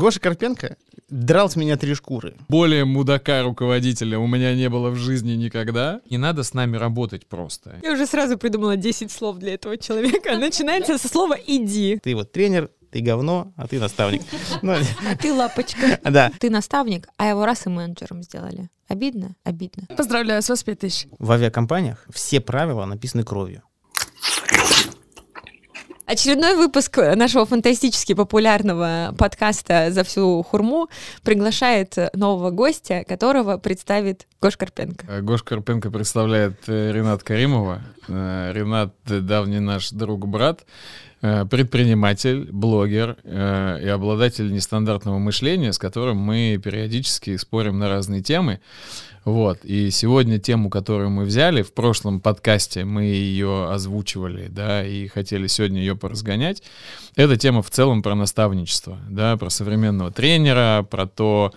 Гоша Карпенко драл с меня три шкуры. Более мудака руководителя у меня не было в жизни никогда. Не надо с нами работать просто. Я уже сразу придумала 10 слов для этого человека. Начинается со слова «иди». Ты вот тренер, ты говно, а ты наставник. Ну, А ты лапочка. Да. Ты наставник, а его раз и менеджером сделали. Обидно? Обидно. Поздравляю, с вас 5000. В авиакомпаниях все правила написаны кровью. Очередной выпуск нашего фантастически популярного подкаста «За всю хурму» приглашает нового гостя, которого представит Гош Карпенко. Э, Гош Карпенко представляет э, Ренат Каримова. Э, Ренат — давний наш друг-брат, предприниматель, блогер э, и обладатель нестандартного мышления, с которым мы периодически спорим на разные темы. Вот. И сегодня тему, которую мы взяли, в прошлом подкасте мы ее озвучивали, да, и хотели сегодня ее поразгонять. Это тема в целом про наставничество, да, про современного тренера, про то,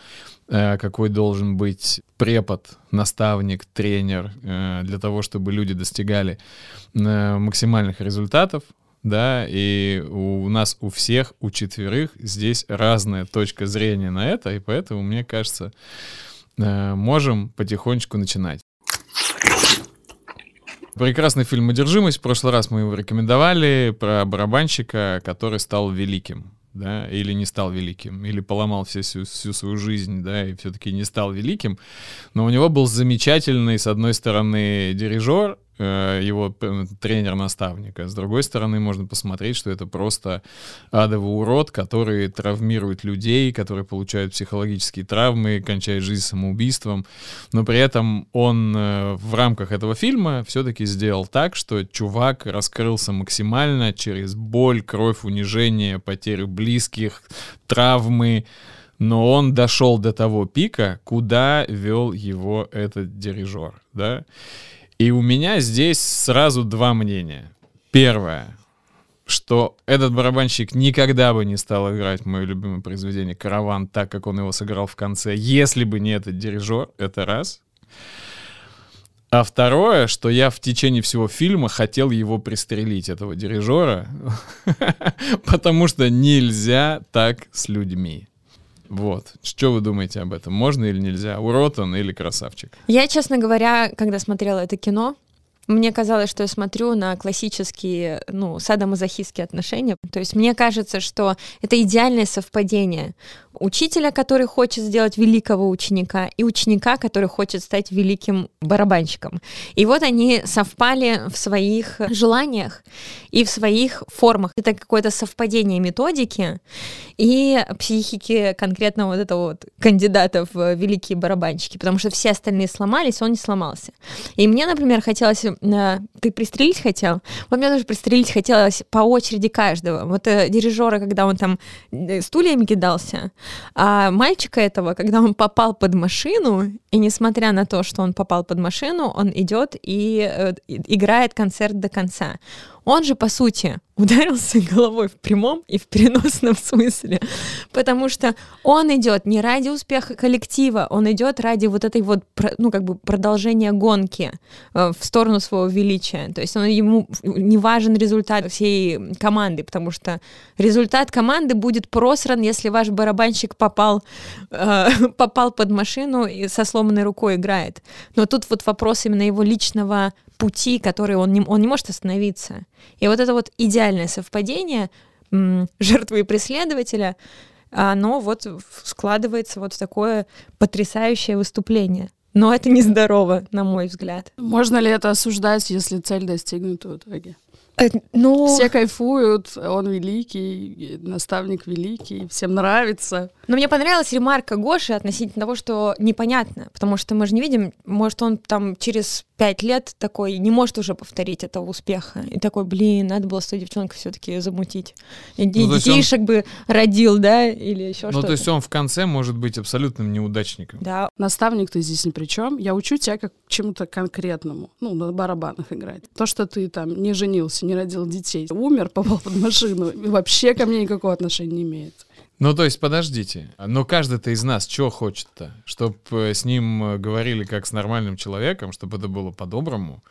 э, какой должен быть препод, наставник, тренер э, для того, чтобы люди достигали э, максимальных результатов, да, и у нас у всех, у четверых здесь разная точка зрения на это, и поэтому, мне кажется, э, можем потихонечку начинать. Прекрасный фильм «Одержимость». В прошлый раз мы его рекомендовали про барабанщика, который стал великим, да, или не стал великим, или поломал всю, всю, свою жизнь, да, и все-таки не стал великим. Но у него был замечательный, с одной стороны, дирижер, его п- тренер-наставник, а с другой стороны можно посмотреть, что это просто адовый урод, который травмирует людей, который получают психологические травмы, кончает жизнь самоубийством, но при этом он э, в рамках этого фильма все-таки сделал так, что чувак раскрылся максимально через боль, кровь, унижение, потерю близких, травмы, но он дошел до того пика, куда вел его этот дирижер, да. И у меня здесь сразу два мнения. Первое, что этот барабанщик никогда бы не стал играть мое любимое произведение «Караван» так, как он его сыграл в конце, если бы не этот дирижер, это раз. А второе, что я в течение всего фильма хотел его пристрелить, этого дирижера, потому что нельзя так с людьми. Вот. Что вы думаете об этом? Можно или нельзя? Урод он или красавчик? Я, честно говоря, когда смотрела это кино, мне казалось, что я смотрю на классические, ну, садомазохистские отношения. То есть мне кажется, что это идеальное совпадение учителя, который хочет сделать великого ученика, и ученика, который хочет стать великим барабанщиком. И вот они совпали в своих желаниях и в своих формах. Это какое-то совпадение методики и психики конкретно вот этого вот кандидата в великие барабанщики, потому что все остальные сломались, он не сломался. И мне, например, хотелось... э, Ты пристрелить хотел? Вот мне тоже пристрелить хотелось по очереди каждого. Вот э, дирижера, когда он там э, стульями кидался, а мальчика этого, когда он попал под машину, и несмотря на то, что он попал под машину, он идет и э, и- играет концерт до конца. Он же, по сути, ударился головой в прямом и в переносном смысле, потому что он идет не ради успеха коллектива, он идет ради вот этой вот, ну, как бы продолжения гонки э, в сторону своего величия. То есть он, ему не важен результат всей команды, потому что результат команды будет просран, если ваш барабанщик попал, э, попал под машину и со сломанной рукой играет. Но тут вот вопрос именно его личного пути, который он не, он не может остановиться. И вот это вот идеальное совпадение жертвы и преследователя, оно вот складывается вот в такое потрясающее выступление. Но это нездорово, на мой взгляд. Можно ли это осуждать, если цель достигнута в итоге? Э, Ну, Все кайфуют, он великий, наставник великий, всем нравится. Но мне понравилась ремарка Гоши относительно того, что непонятно, потому что мы же не видим, может, он там через пять лет такой не может уже повторить этого успеха. И такой, блин, надо было с той девчонкой все-таки замутить. И, Ну, есть он- бы родил, да, или еще Ну, что-то. то есть он в конце может быть абсолютным неудачником. Да, Наставник ты здесь ни при чем. Я учу тебя как чему-то конкретному. Ну, на барабанах играть. То, что ты там не женился, не родил детей, умер, попал под машину, вообще ко мне никакого отношения не имеет. Ну, то есть, подождите. Но каждый-то из нас чего хочет-то? Чтобы с ним э, говорили как с нормальным человеком, чтобы это было по-доброму,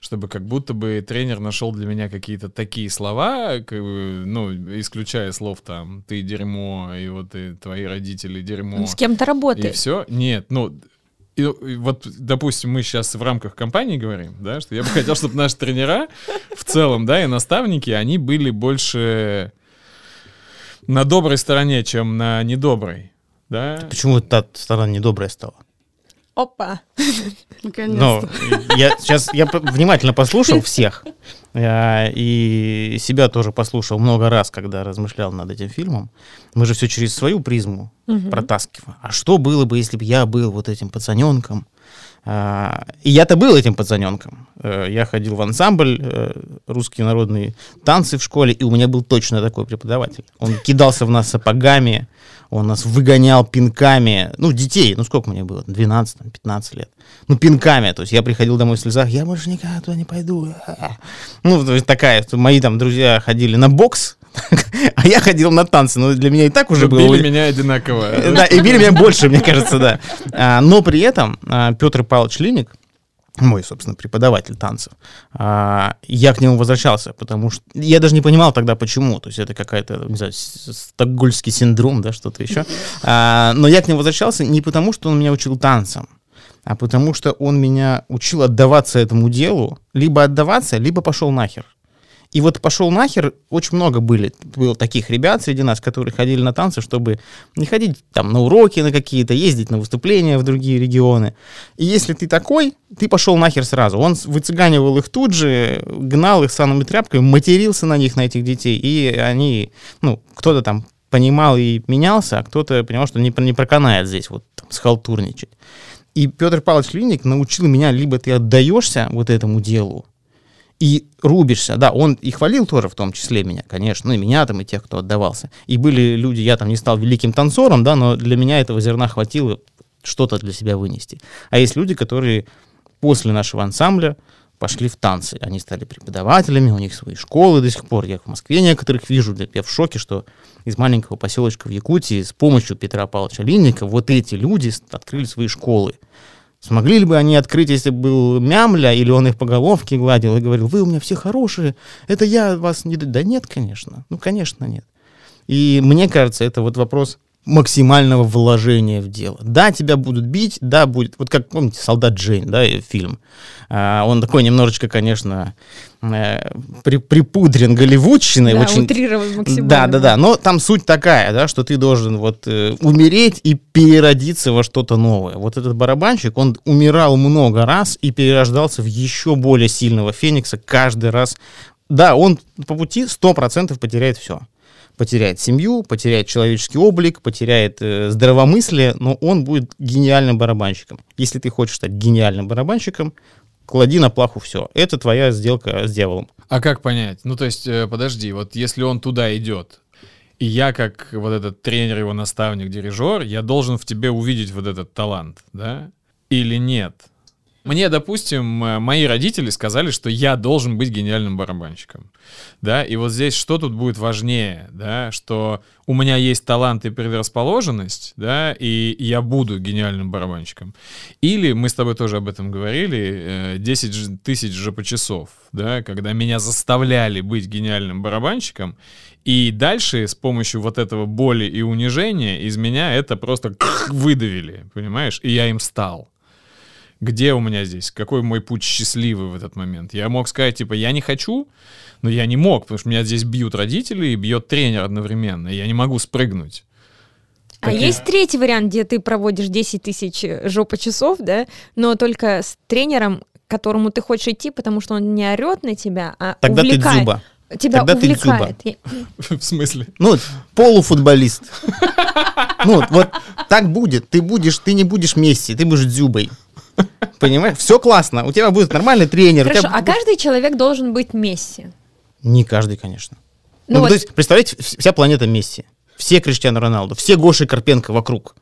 чтобы как будто бы тренер нашел для меня какие-то такие слова, как бы, ну, исключая слов там «ты дерьмо», и вот и твои родители дерьмо. С кем-то И работает. все? Нет, ну, и, и вот, допустим, мы сейчас в рамках компании говорим, да, что я бы хотел, чтобы наши тренера в целом, да, и наставники, они были больше на доброй стороне, чем на недоброй, да. Почему та сторона недобрая стала? Опа. Но Наконец-то. я сейчас я внимательно послушал всех э, и себя тоже послушал много раз, когда размышлял над этим фильмом. Мы же все через свою призму Мгм. протаскиваем. А что было бы, если бы я был вот этим пацаненком? А, И я-то был этим пацаненком. Э, Я ходил в ансамбль э, русские народные танцы в школе, и у меня был точно такой преподаватель. Он кидался в нас сапогами, он нас выгонял пинками. Ну, детей, ну сколько мне было? 12, там, 15 лет. Ну, пинками. То есть я приходил домой в слезах, я больше никогда туда не пойду. Ну, то есть такая, мои там друзья ходили на бокс, а я ходил на танцы. Ну, для меня и так уже было... Били меня одинаково. Да, и били меня больше, мне кажется, да. А, Но при этом а, Петр Павлович Линик, мой, собственно, преподаватель танцев, а, я к нему возвращался, потому что я даже не понимал тогда, почему. То есть это какая-то, не знаю, с- стокгольмский синдром, да, что-то еще. А, Но я к нему возвращался не потому, что он меня учил танцам, а потому что он меня учил отдаваться этому делу, либо отдаваться, либо пошел нахер. И вот пошел нахер, очень много были, было таких ребят среди нас, которые ходили на танцы, чтобы не ходить там на уроки на какие-то, ездить на выступления в другие регионы. И если ты такой, ты пошел нахер сразу. Он выцыганивал их тут же, гнал их санными тряпками, матерился на них, на этих детей, и они, ну, кто-то там понимал и менялся, а кто-то понимал, что не, не проканает здесь вот там, схалтурничать. И Петр Павлович Линик научил меня, либо ты отдаешься вот этому делу, и рубишься. Да, он и хвалил тоже, в том числе меня, конечно, ну и меня там, и тех, кто отдавался. И были люди, я там не стал великим танцором, да, но для меня этого зерна хватило что-то для себя вынести. А есть люди, которые после нашего ансамбля пошли в танцы. Они стали преподавателями, у них свои школы до сих пор. Я в Москве некоторых вижу. Я в шоке, что из маленького поселочка в Якутии с помощью Петра Павловича Линника вот эти люди открыли свои школы. Смогли ли бы они открыть, если бы был мямля, или он их по головке гладил и говорил, вы у меня все хорошие, это я вас не... д-». Да нет, конечно. Ну, конечно, нет. И мне кажется, это вот вопрос максимального вложения в дело. Да, тебя будут бить, да, будет... Вот как, помните, «Солдат Джейн», да, и фильм. А, он такой немножечко, конечно, э, при, припудрен голливудщиной. Да, очень... утрирован максимально. Да, да, да. Но там суть такая, да, что ты должен вот э, умереть и переродиться во что-то новое. Вот этот барабанщик, он умирал много раз и перерождался в еще более сильного феникса каждый раз. Да, он по пути 100% потеряет все. Потеряет семью, потеряет человеческий облик, потеряет э, здравомыслие, но он будет гениальным барабанщиком. Если ты хочешь стать гениальным барабанщиком, клади на плаху все. Это твоя сделка с дьяволом. А как понять? Ну, то есть, э, подожди, вот если он туда идет, и я, как вот этот тренер, его наставник, дирижер, я должен в тебе увидеть вот этот талант, да? Или нет? Мне, допустим, э, мои родители сказали, что я должен быть гениальным барабанщиком, да, и вот здесь что тут будет важнее, да, что у меня есть талант и предрасположенность, да, и я буду гениальным барабанщиком. Или, мы с тобой тоже об этом говорили, э, 10 ж- тысяч жопочасов, да, когда меня заставляли быть гениальным барабанщиком, и дальше с помощью вот этого боли и унижения из меня это просто выдавили, понимаешь, и я им стал. Где у меня здесь? Какой мой путь счастливый в этот момент? Я мог сказать, типа, я не хочу, но я не мог, потому что меня здесь бьют родители и бьет тренер одновременно, и я не могу спрыгнуть. А есть третий вариант, где ты проводишь 10 тысяч жопа часов, да, но только с тренером, к которому ты хочешь идти, потому что он не орет на тебя, а Тогда ты увлекает. дзюба. Тебя Тогда ты дзюба. увлекает. В смысле? Ну, полуфутболист. Ну, вот так будет. Ты будешь, ты не будешь Месси, ты будешь Дзюбой. Понимаешь? Все классно. У тебя будет нормальный тренер. Хорошо, тебя а каждый человек должен быть Месси. Не каждый, конечно. Ну Ну, вот- то есть, представляете, вс- вся планета Месси. Все Криштиану Роналду, все Гоши Карпенко вокруг.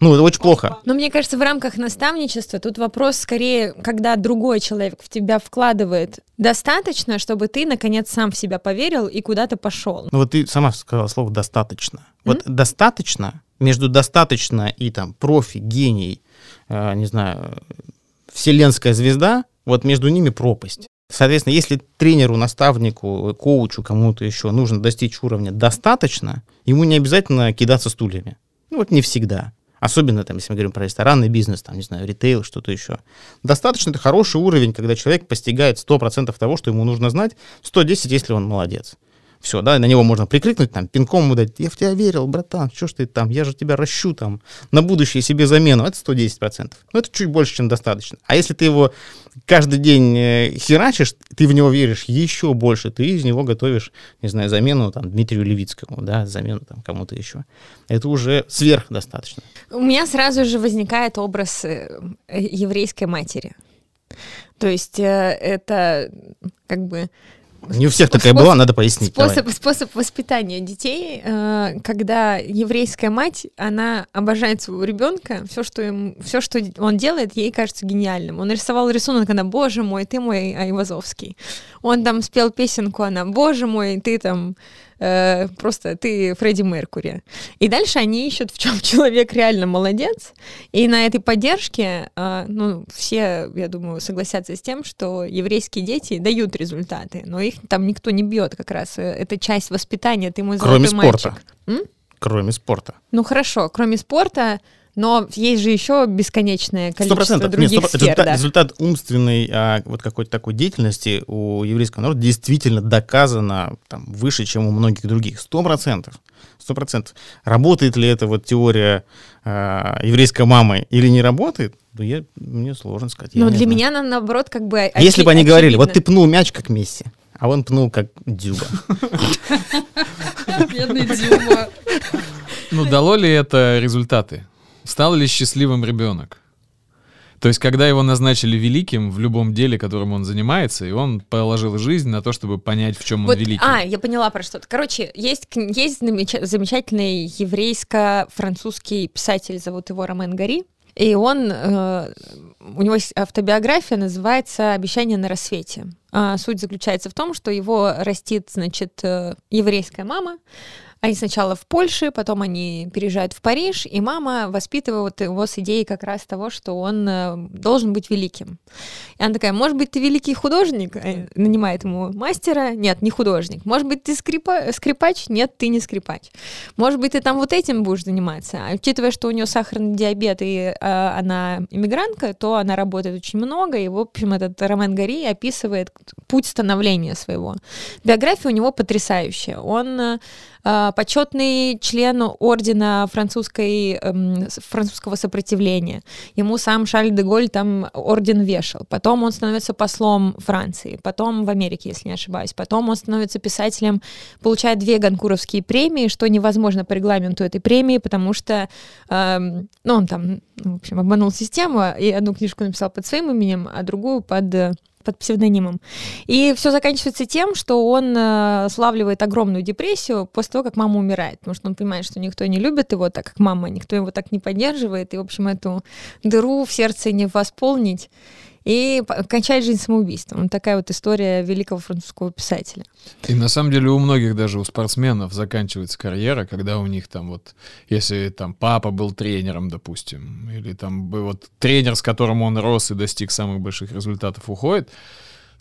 Ну, это очень плохо. Но мне кажется, в рамках наставничества тут вопрос скорее, когда другой человек в тебя вкладывает достаточно, чтобы ты, наконец, сам в себя поверил и куда-то пошел. Ну, вот ты сама сказала слово «достаточно». Вот достаточно, между достаточно и там профи, гений, не знаю, вселенская звезда, вот между ними пропасть. Соответственно, если тренеру, наставнику, коучу, кому-то еще нужно достичь уровня достаточно, ему не обязательно кидаться стульями. Ну вот не всегда. Особенно, там, если мы говорим про ресторанный бизнес, там, не знаю, ритейл, что-то еще. Достаточно это хороший уровень, когда человек постигает 100% того, что ему нужно знать, 110, если он молодец. Все, да, на него можно прикрикнуть, там, пинком ему я в тебя верил, братан, что ж ты там, я же тебя ращу там, на будущее себе замену, это 110%. Ну, это чуть больше, чем достаточно. А если ты его каждый день э, херачишь, ты в него веришь еще больше, ты из него готовишь, не знаю, замену там Дмитрию Левицкому, да, замену там кому-то еще. Это уже сверхдостаточно. У меня сразу же возникает образ э, еврейской матери. То есть э, это как бы не у всех такая способ, была, надо пояснить. Способ, способ воспитания детей, э, когда еврейская мать, она обожает своего ребенка, все, что, им, все, что он делает, ей кажется гениальным. Он рисовал рисунок, она, боже мой, ты мой Айвазовский. Он там спел песенку, она, боже мой, ты там э, просто ты Фредди Меркури. И дальше они ищут, в чем человек реально молодец. И на этой поддержке, э, ну, все, я думаю, согласятся с тем, что еврейские дети дают результаты, но их там никто не бьет как раз. Это часть воспитания, ты мой Кроме спорта. М? Кроме спорта. Ну хорошо, кроме спорта, но есть же еще бесконечное количество 100%. других Нет, 100%. сфер. Результат, да. результат умственной а, вот какой-то такой деятельности у еврейского народа действительно доказано там, выше, чем у многих других. Сто процентов. Сто процентов. Работает ли эта вот теория а, еврейской мамы или не работает? Ну, я, мне сложно сказать. Но для знаю. меня, на- наоборот, как бы А если бы они очи- говорили, вот ты очевидно. пнул мяч как Месси, а он пнул как Дюба. Бедный Дюба. Ну, дало ли это результаты? Стал ли счастливым ребенок? То есть, когда его назначили великим в любом деле, которым он занимается, и он положил жизнь на то, чтобы понять, в чем он Вот, великий. а, я поняла про что-то. Короче, есть, есть замеч- замечательный еврейско-французский писатель, зовут его Ромен Гари, и он, э, у него есть автобиография, называется «Обещание на рассвете». А, суть заключается в том, что его растит, значит, э, еврейская мама, они сначала в Польше, потом они переезжают в Париж, и мама воспитывает его с идеей как раз того, что он э, должен быть великим. И она такая, может быть, ты великий художник? Э, Нанимает ему мастера. Нет, не художник. Может быть, ты скрипа- скрипач? Нет, ты не скрипач. Может быть, ты там вот этим будешь заниматься. А учитывая, что у нее сахарный диабет и э, она иммигрантка, то она работает очень много. И, в общем, этот Ромен Гори описывает путь становления своего. Биография у него потрясающая. Он э, почетный член ордена французской, эм, французского сопротивления. Ему сам Шарль де Голь там орден вешал. Потом он становится послом Франции, потом в Америке, если не ошибаюсь. Потом он становится писателем, получает две Ганкуровские премии, что невозможно по регламенту этой премии, потому что эм, ну, он там, в общем, обманул систему, и одну книжку написал под своим именем, а другую под э, под псевдонимом. И все заканчивается тем, что он э, славливает огромную депрессию после того, как мама умирает, потому что он понимает, что никто не любит его так, как мама, никто его так не поддерживает, и, в общем, эту дыру в сердце не восполнить, и кончает жизнь самоубийством. Вот такая вот история великого французского писателя. И на самом деле у многих даже у спортсменов заканчивается карьера, когда у них там вот, если там папа был тренером, допустим, или там вот тренер, с которым он рос и достиг самых больших результатов, уходит,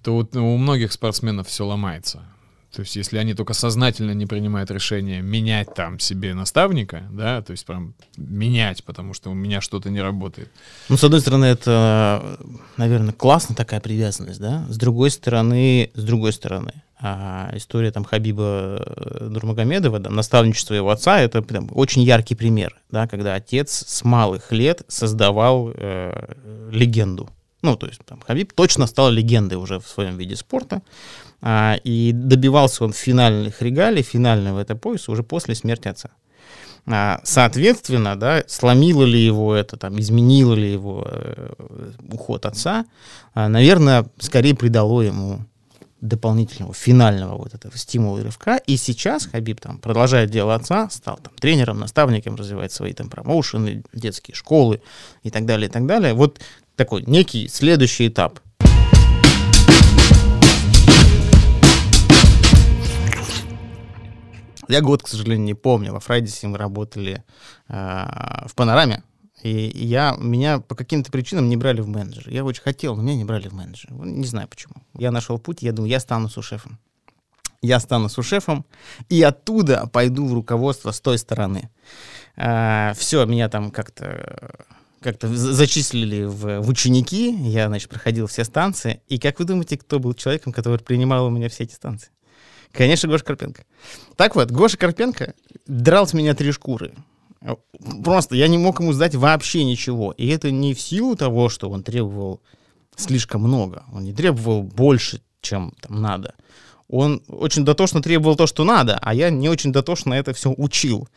то вот у многих спортсменов все ломается. То есть, если они только сознательно не принимают решение менять там себе наставника, да, то есть прям менять, потому что у меня что-то не работает. Ну, с одной стороны, это, наверное, классно такая привязанность, да. С другой стороны, с другой стороны, а, история там Хабиба э, Нурмагомедова, да, наставничество его отца, это прям очень яркий пример, да, когда отец с малых лет создавал э, легенду. Ну, то есть там Хабиб точно стал легендой уже в своем виде спорта, а, и добивался он финальных регалий, финального этого пояса уже после смерти отца. А, Соответственно, да, сломило ли его это, там, изменило ли его э, уход отца, а, наверное, скорее придало ему дополнительного, финального вот этого стимула и рывка. И сейчас Хабиб там продолжает дело отца, стал там тренером, наставником, развивает свои там промоушены, детские школы и так далее, и так далее. Вот такой некий следующий этап. Я год, к сожалению, не помню. Во Фрайдисе мы работали э, в панораме. И я, меня по каким-то причинам не брали в менеджер. Я очень хотел, но меня не брали в менеджер. Не знаю почему. Я нашел путь, я думаю, я стану сушефом. Я стану сушефом, и оттуда пойду в руководство с той стороны. А, все, меня там как-то как-то зачислили в, в ученики, я, значит, проходил все станции, и как вы думаете, кто был человеком, который принимал у меня все эти станции? Конечно, Гоша Карпенко. Так вот, Гоша Карпенко драл с меня три шкуры. Просто я не мог ему сдать вообще ничего. И это не в силу того, что он требовал слишком много. Он не требовал больше, чем там надо. Он очень дотошно требовал то, что надо, а я не очень дотошно это все учил.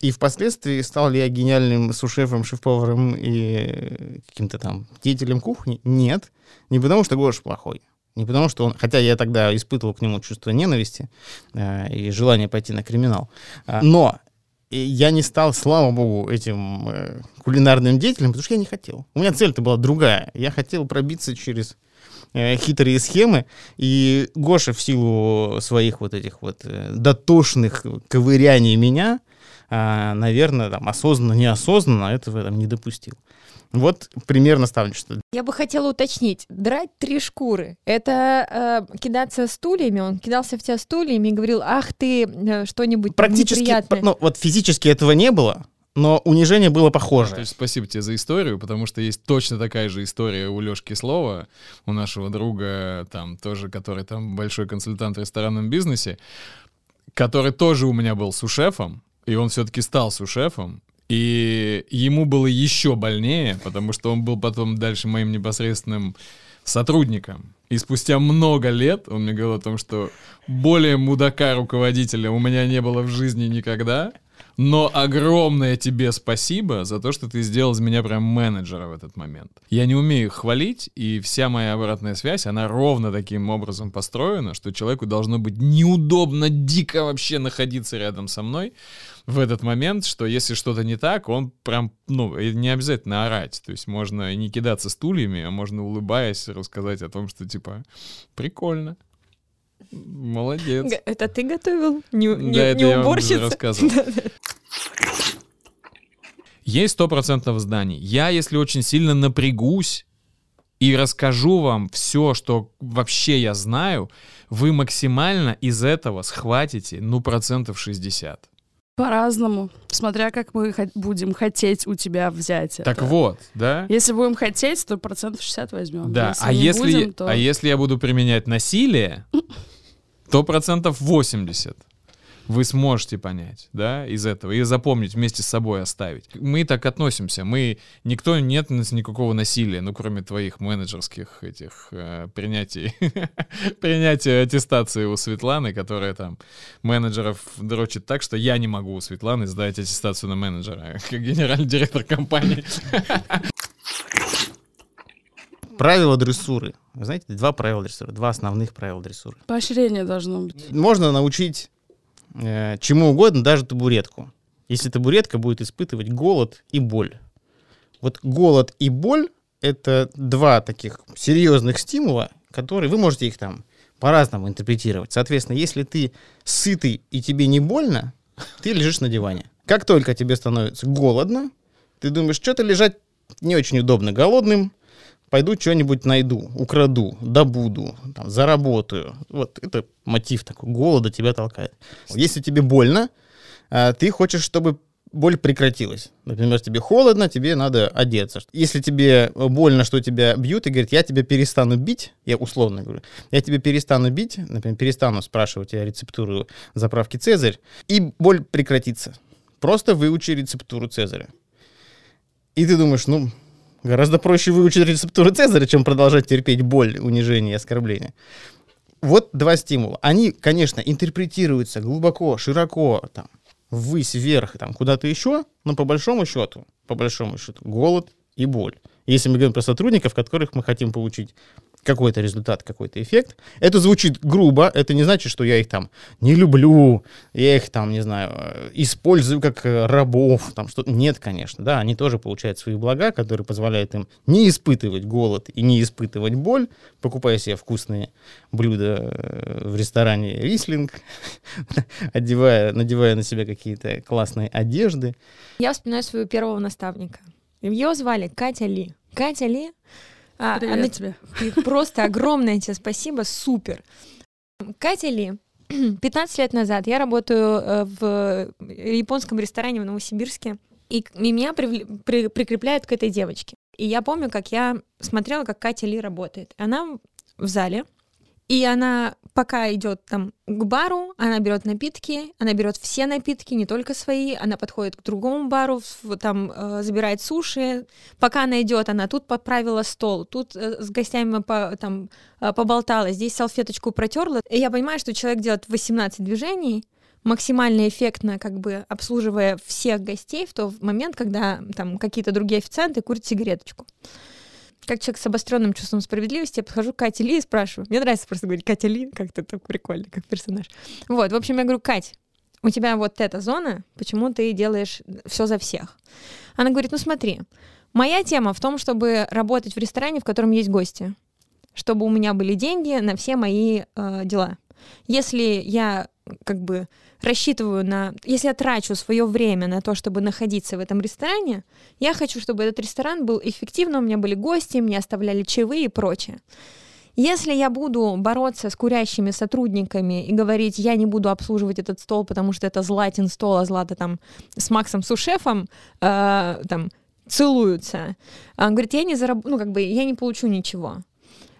И впоследствии стал ли я гениальным сушефом, шеф-поваром и каким-то там деятелем кухни? Нет. Не потому, что Гоша плохой. Не потому, что он... Хотя я тогда испытывал к нему чувство ненависти э, и желание пойти на криминал. Э, но я не стал, слава богу, этим э, кулинарным деятелем, потому что я не хотел. У меня цель-то была другая. Я хотел пробиться через э, хитрые схемы, и Гоша в силу своих вот этих вот э, дотошных ковыряний меня, э, наверное, там, осознанно, неосознанно этого там, не допустил. Вот пример наставничества. Я бы хотела уточнить. Драть три шкуры. Это э, кидаться стульями. Он кидался в тебя стульями и говорил, ах ты, э, что-нибудь Практически, неприятное. ну, вот физически этого не было, но унижение было похоже. То есть спасибо тебе за историю, потому что есть точно такая же история у Лёшки Слова, у нашего друга, там тоже, который там большой консультант в ресторанном бизнесе, который тоже у меня был сушефом, и он все-таки стал сушефом, и ему было еще больнее, потому что он был потом дальше моим непосредственным сотрудником. И спустя много лет он мне говорил о том, что более мудака руководителя у меня не было в жизни никогда. Но огромное тебе спасибо за то, что ты сделал из меня прям менеджера в этот момент. Я не умею хвалить, и вся моя обратная связь, она ровно таким образом построена, что человеку должно быть неудобно, дико вообще находиться рядом со мной в этот момент, что если что-то не так, он прям, ну, не обязательно орать. То есть можно не кидаться стульями, а можно, улыбаясь, рассказать о том, что, типа, прикольно. Молодец. Это ты готовил? Не, да, не, это не я вам уборщица? уже рассказывал. Есть 100% зданий. Я, если очень сильно напрягусь и расскажу вам все, что вообще я знаю, вы максимально из этого схватите, ну, процентов 60. По-разному. Смотря как мы хо- будем хотеть у тебя взять это. Так вот, да? Если будем хотеть, то процентов 60 возьмем. Да, если а, если, будем, то... а если я буду применять насилие, то процентов 80 вы сможете понять, да, из этого, и запомнить, вместе с собой оставить. Мы так относимся, мы, никто, нет у нас никакого насилия, ну, кроме твоих менеджерских этих э, принятий, принятия аттестации у Светланы, которая там менеджеров дрочит так, что я не могу у Светланы сдать аттестацию на менеджера, как генеральный директор компании. Правила дрессуры. Вы знаете, два правила дрессуры, два основных правила дрессуры. Поощрение должно быть. Можно научить э, чему угодно, даже табуретку. Если табуретка будет испытывать голод и боль. Вот голод и боль — это два таких серьезных стимула, которые вы можете их там по-разному интерпретировать. Соответственно, если ты сытый и тебе не больно, ты лежишь на диване. Как только тебе становится голодно, ты думаешь, что-то лежать не очень удобно голодным, пойду что-нибудь найду, украду, добуду, там, заработаю. Вот это мотив такой, голода тебя толкает. Если тебе больно, а, ты хочешь, чтобы боль прекратилась. Например, тебе холодно, тебе надо одеться. Если тебе больно, что тебя бьют, и говорят, я тебя перестану бить, я условно говорю, я тебя перестану бить, например, перестану спрашивать тебя рецептуру заправки Цезарь, и боль прекратится. Просто выучи рецептуру Цезаря. И ты думаешь, ну, гораздо проще выучить рецептуру Цезаря, чем продолжать терпеть боль, унижение и оскорбление. Вот два стимула. Они, конечно, интерпретируются глубоко, широко, там, ввысь, вверх, там, куда-то еще, но по большому счету, по большому счету, голод и боль. Если мы говорим про сотрудников, которых мы хотим получить какой-то результат, какой-то эффект. Это звучит грубо, это не значит, что я их там не люблю, я их там, не знаю, э, использую как э, рабов, там что Нет, конечно, да, они тоже получают свои блага, которые позволяют им не испытывать голод и не испытывать боль, покупая себе вкусные блюда э, в ресторане Рислинг, одевая, надевая на себя какие-то классные одежды. Я вспоминаю своего первого наставника. Ее звали Катя Ли. Катя Ли. А, Привет она- тебе. просто огромное тебе спасибо, супер. Катя Ли, 15 лет назад я работаю э, в японском ресторане в Новосибирске, и, меня привле- при- прикрепляют к этой девочке. И я помню, как я смотрела, как Катя Ли работает. Она в зале, и она пока идет там к бару, она берет напитки, она берет все напитки, не только свои, она подходит к другому бару, там э, забирает суши. Пока она идет, она тут поправила стол, тут э, с гостями по, там э, поболтала, здесь салфеточку протерла. И я понимаю, что человек делает 18 движений, максимально эффектно, как бы обслуживая всех гостей в тот момент, когда там какие-то другие официанты курят сигареточку как человек с обостренным чувством справедливости, я подхожу к Кате Ли и спрашиваю. Мне нравится просто говорить Катя Ли, как-то так прикольно, как персонаж. Вот, в общем, я говорю, Кать, у тебя вот эта зона, почему ты делаешь все за всех? Она говорит, ну смотри, моя тема в том, чтобы работать в ресторане, в котором есть гости, чтобы у меня были деньги на все мои э, дела. Если я как бы рассчитываю на... Если я трачу свое время на то, чтобы находиться в этом ресторане, я хочу, чтобы этот ресторан был эффективным, у меня были гости, мне оставляли чаевые и прочее. Если я буду бороться с курящими сотрудниками и говорить, я не буду обслуживать этот стол, потому что это Златин стол, а Злата там с Максом Сушефом э, там целуются, а он говорит, я не зараб... ну как бы я не получу ничего.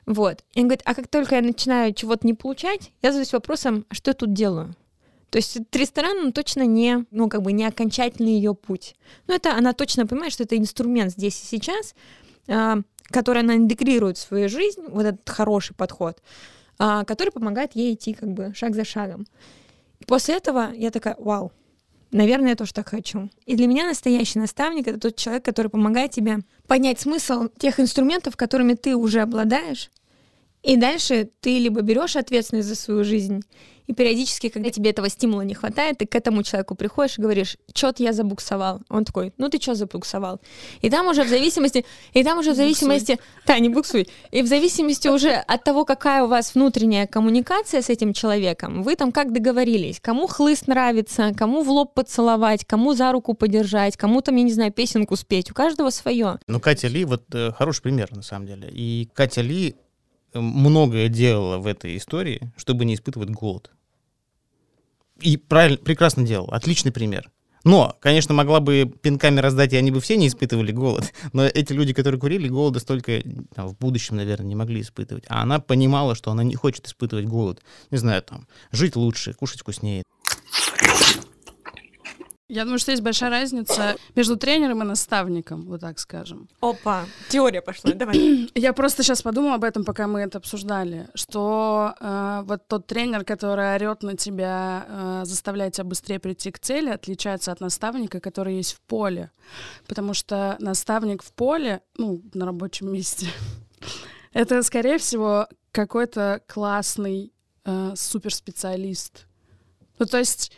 Вот. И он говорит, а как только я начинаю чего-то не получать, я задаюсь вопросом, а что я тут делаю? То есть этот ресторан, он точно не, ну, как бы не окончательный ее путь. Но это она точно понимает, что это инструмент здесь и сейчас, а, который она интегрирует в свою жизнь, вот этот хороший подход, а, который помогает ей идти как бы шаг за шагом. И после этого я такая, вау, наверное, я тоже так хочу. И для меня настоящий наставник — это тот человек, который помогает тебе понять смысл тех инструментов, которыми ты уже обладаешь, и дальше ты либо берешь ответственность за свою жизнь, и периодически, когда тебе этого стимула не хватает, ты к этому человеку приходишь и говоришь, что-то я забуксовал. Он такой, ну ты что забуксовал? И там уже в зависимости, и там уже в зависимости, да, не буксуй, и в зависимости уже от того, какая у вас внутренняя коммуникация с этим человеком, вы там как договорились, кому хлыст нравится, кому в лоб поцеловать, кому за руку подержать, кому там, я не знаю, песенку спеть, у каждого свое. Ну, Катя Ли, вот э, хороший пример, на самом деле. И Катя Ли многое делала в этой истории, чтобы не испытывать голод. И правильно, прекрасно делала. Отличный пример. Но, конечно, могла бы пинками раздать, и они бы все не испытывали голод. Но эти люди, которые курили, голода столько там, в будущем, наверное, не могли испытывать. А она понимала, что она не хочет испытывать голод. Не знаю, там, жить лучше, кушать вкуснее. Я думаю, что есть большая разница между тренером и наставником, вот так скажем. Опа, теория пошла, давай. Я просто сейчас подумала об этом, пока мы это обсуждали, что э, вот тот тренер, который орет на тебя, э, заставляет тебя быстрее прийти к цели, отличается от наставника, который есть в поле. Потому что наставник в поле, ну, на рабочем месте, это, скорее всего, какой-то классный э, суперспециалист. Ну, то есть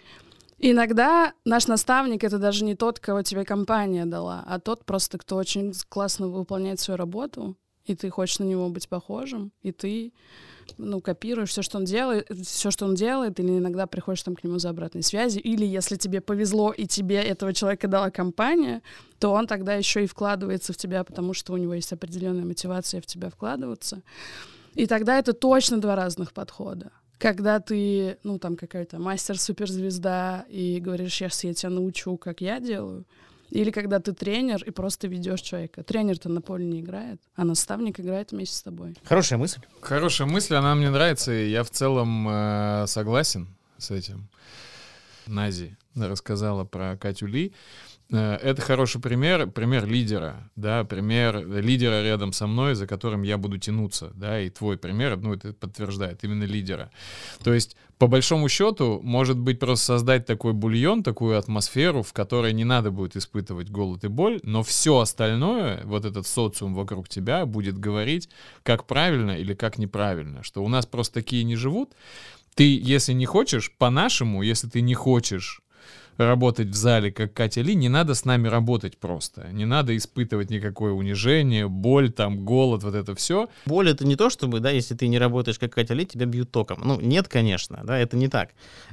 Иногда наш наставник это даже не тот, кого тебе компания дала, а тот просто, кто очень классно выполняет свою работу, и ты хочешь на него быть похожим, и ты ну, копируешь все, что он делает, все, что он делает, или иногда приходишь там к нему за обратной связью, или если тебе повезло и тебе этого человека дала компания, то он тогда еще и вкладывается в тебя, потому что у него есть определенная мотивация в тебя вкладываться. И тогда это точно два разных подхода когда ты, ну, там, какая-то мастер-суперзвезда, и говоришь, сейчас я тебя научу, как я делаю, или когда ты тренер и просто ведешь человека. Тренер-то на поле не играет, а наставник играет вместе с тобой. Хорошая мысль. Хорошая мысль, она мне нравится, и я в целом э, согласен с этим. Нази рассказала про Катю Ли. Э, Это хороший пример, пример лидера, да, пример лидера рядом со мной, за которым я буду тянуться, да, и твой пример, ну, это подтверждает, именно лидера. То есть, по большому счету, может быть, просто создать такой бульон, такую атмосферу, в которой не надо будет испытывать голод и боль, но все остальное, вот этот социум вокруг тебя будет говорить, как правильно или как неправильно, что у нас просто такие не живут. Ты, если не хочешь, по-нашему, если ты не хочешь работать в зале, как Катя Ли, не надо с нами работать просто. Не надо испытывать никакое унижение, боль, там, голод, вот это все. Боль это не то, чтобы, да, если ты не работаешь как Катя Ли, тебя бьют током. Ну, нет, конечно, да, это не так.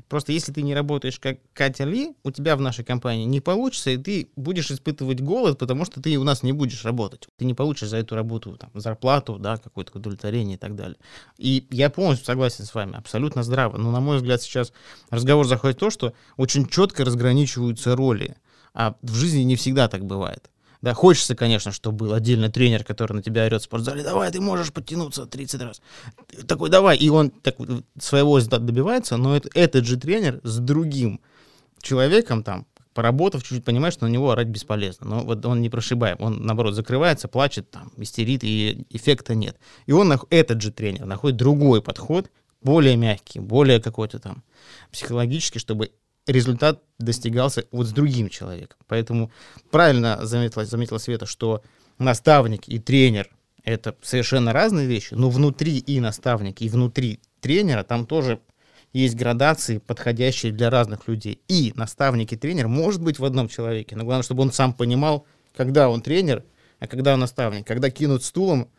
Просто если ты не работаешь как Катя Ли, у тебя в нашей компании не получится, и ты будешь испытывать голод, потому что ты у нас не будешь работать. Ты не получишь за эту работу там, зарплату, да, какое-то удовлетворение и так далее. И я полностью согласен с вами, абсолютно здраво. Но, на мой взгляд, сейчас разговор заходит в то, что очень четко разграничиваются роли. А в жизни не всегда так бывает. Да, хочется, конечно, чтобы был отдельный тренер, который на тебя орет в спортзале, давай, ты можешь подтянуться 30 раз. Такой, давай, и он так, своего добивается, но это, этот же тренер с другим человеком там, поработав, чуть-чуть понимает, что на него орать бесполезно. Но вот он не прошибаем. Он, наоборот, закрывается, плачет, там, истерит, и эффекта нет. И он, этот же тренер, находит другой подход, более мягкий, более какой-то там психологический, чтобы результат достигался вот с другим человеком. Поэтому правильно заметила, заметила Света, что наставник и тренер — это совершенно разные вещи, но внутри и наставник, и внутри тренера там тоже есть градации, подходящие для разных людей. И наставник и тренер может быть в одном человеке, но главное, чтобы он сам понимал, когда он тренер, а когда он наставник, когда кинуть стулом,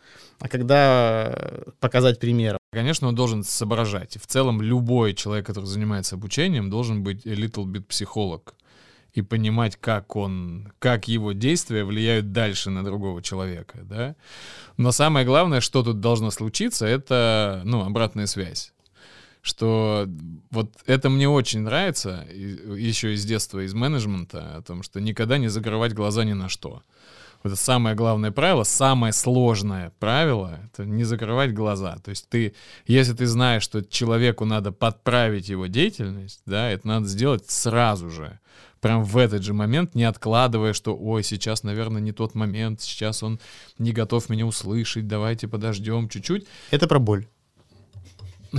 а когда показать пример. Конечно, он должен соображать. В целом любой человек, который занимается обучением, должен быть little bit психолог и понимать, как он, как его действия влияют дальше на другого человека, да. Но самое главное, что тут должно случиться, это, ну, обратная связь что вот это мне очень нравится, еще из детства, из менеджмента, о том, что никогда не закрывать глаза ни на что. Это самое главное правило, самое сложное правило — это не закрывать глаза. То есть ты, если ты знаешь, что человеку надо подправить его деятельность, да, это надо сделать сразу же. Прям в этот же момент, не откладывая, что, ой, сейчас, наверное, не тот момент, сейчас он не готов меня услышать, давайте подождем чуть-чуть. Это про боль.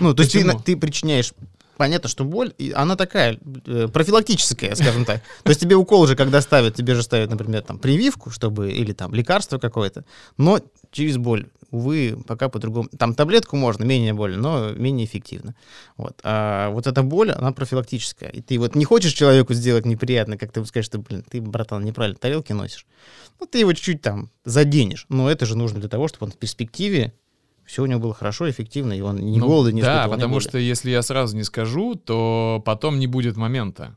Ну, то есть ты, ты причиняешь понятно, что боль, она такая э, профилактическая, скажем так. То есть тебе укол же, когда ставят, тебе же ставят, например, там прививку, чтобы, или там лекарство какое-то, но через боль. Увы, пока по-другому. Там таблетку можно, менее больно, но менее эффективно. Вот. А вот эта боль, она профилактическая. И ты вот не хочешь человеку сделать неприятно, как ты скажешь, что, блин, ты, братан, неправильно тарелки носишь. Ну, ты его чуть-чуть там заденешь. Но это же нужно для того, чтобы он в перспективе все у него было хорошо, эффективно, и он не ну, голоден, не Да, потому что если я сразу не скажу, то потом не будет момента.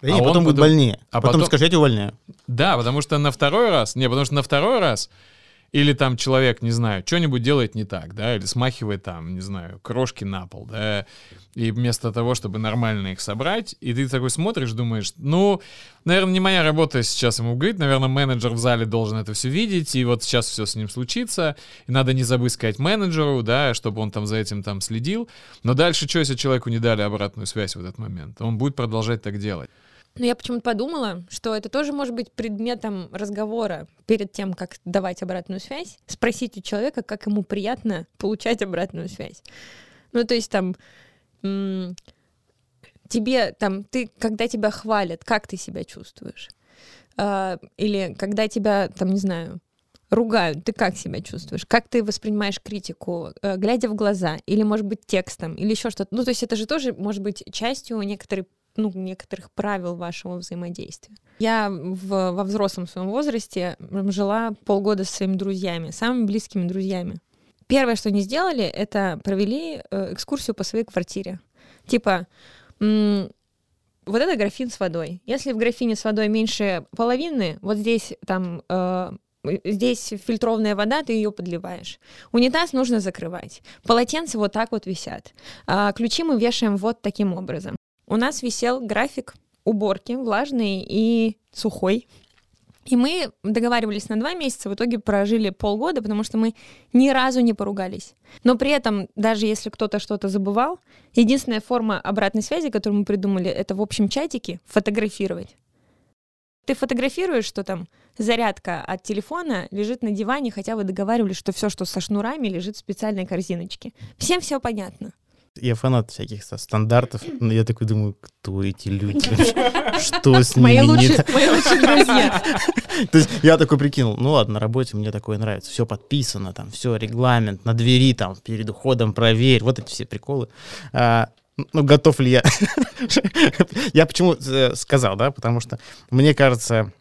Да а и потом будет больнее. А потом, потом скажешь, я тебя увольняю. Да, потому что на второй раз, не, потому что на второй раз или там человек, не знаю, что-нибудь делает не так, да, или смахивает там, не знаю, крошки на пол, да, и вместо того, чтобы нормально их собрать, и ты такой смотришь, думаешь, ну, наверное, не моя работа сейчас ему говорить, наверное, менеджер в зале должен это все видеть, и вот сейчас все с ним случится, и надо не забыть сказать менеджеру, да, чтобы он там за этим там следил, но дальше что, если человеку не дали обратную связь в этот момент? Он будет продолжать так делать. Но я почему-то подумала, что это тоже может быть предметом разговора перед тем, как давать обратную связь, спросить у человека, как ему приятно получать обратную связь. Ну, то есть там тебе там ты, когда тебя хвалят, как ты себя чувствуешь? А, или когда тебя там не знаю ругают, ты как себя чувствуешь? Как ты воспринимаешь критику, э, глядя в глаза, или, может быть, текстом, или еще что-то? Ну, то есть это же тоже может быть частью некоторой ну, некоторых правил вашего взаимодействия. Я в, во взрослом своем возрасте жила полгода со своими друзьями, самыми близкими друзьями. Первое, что они сделали, это провели э, экскурсию по своей квартире. Типа, вот это графин с водой. Если в графине с водой меньше половины, вот здесь там э, здесь фильтрованная вода, ты ее подливаешь. Унитаз нужно закрывать. Полотенца вот так вот висят. А ключи мы вешаем вот таким образом у нас висел график уборки влажный и сухой. И мы договаривались на два месяца, в итоге прожили полгода, потому что мы ни разу не поругались. Но при этом, даже если кто-то что-то забывал, единственная форма обратной связи, которую мы придумали, это в общем чатике фотографировать. Ты фотографируешь, что там зарядка от телефона лежит на диване, хотя вы договаривались, что все, что со шнурами, лежит в специальной корзиночке. Всем все понятно. Я фанат всяких стандартов, но я такой думаю, кто эти люди? Что с ними мои лучшие, мои лучшие друзья. То есть я такой прикинул, ну ладно, на работе мне такое нравится, все подписано, там, все, регламент, на двери, там, перед уходом проверь, вот эти все приколы. А, ну, готов ли я? я почему э, сказал, да, потому что мне кажется,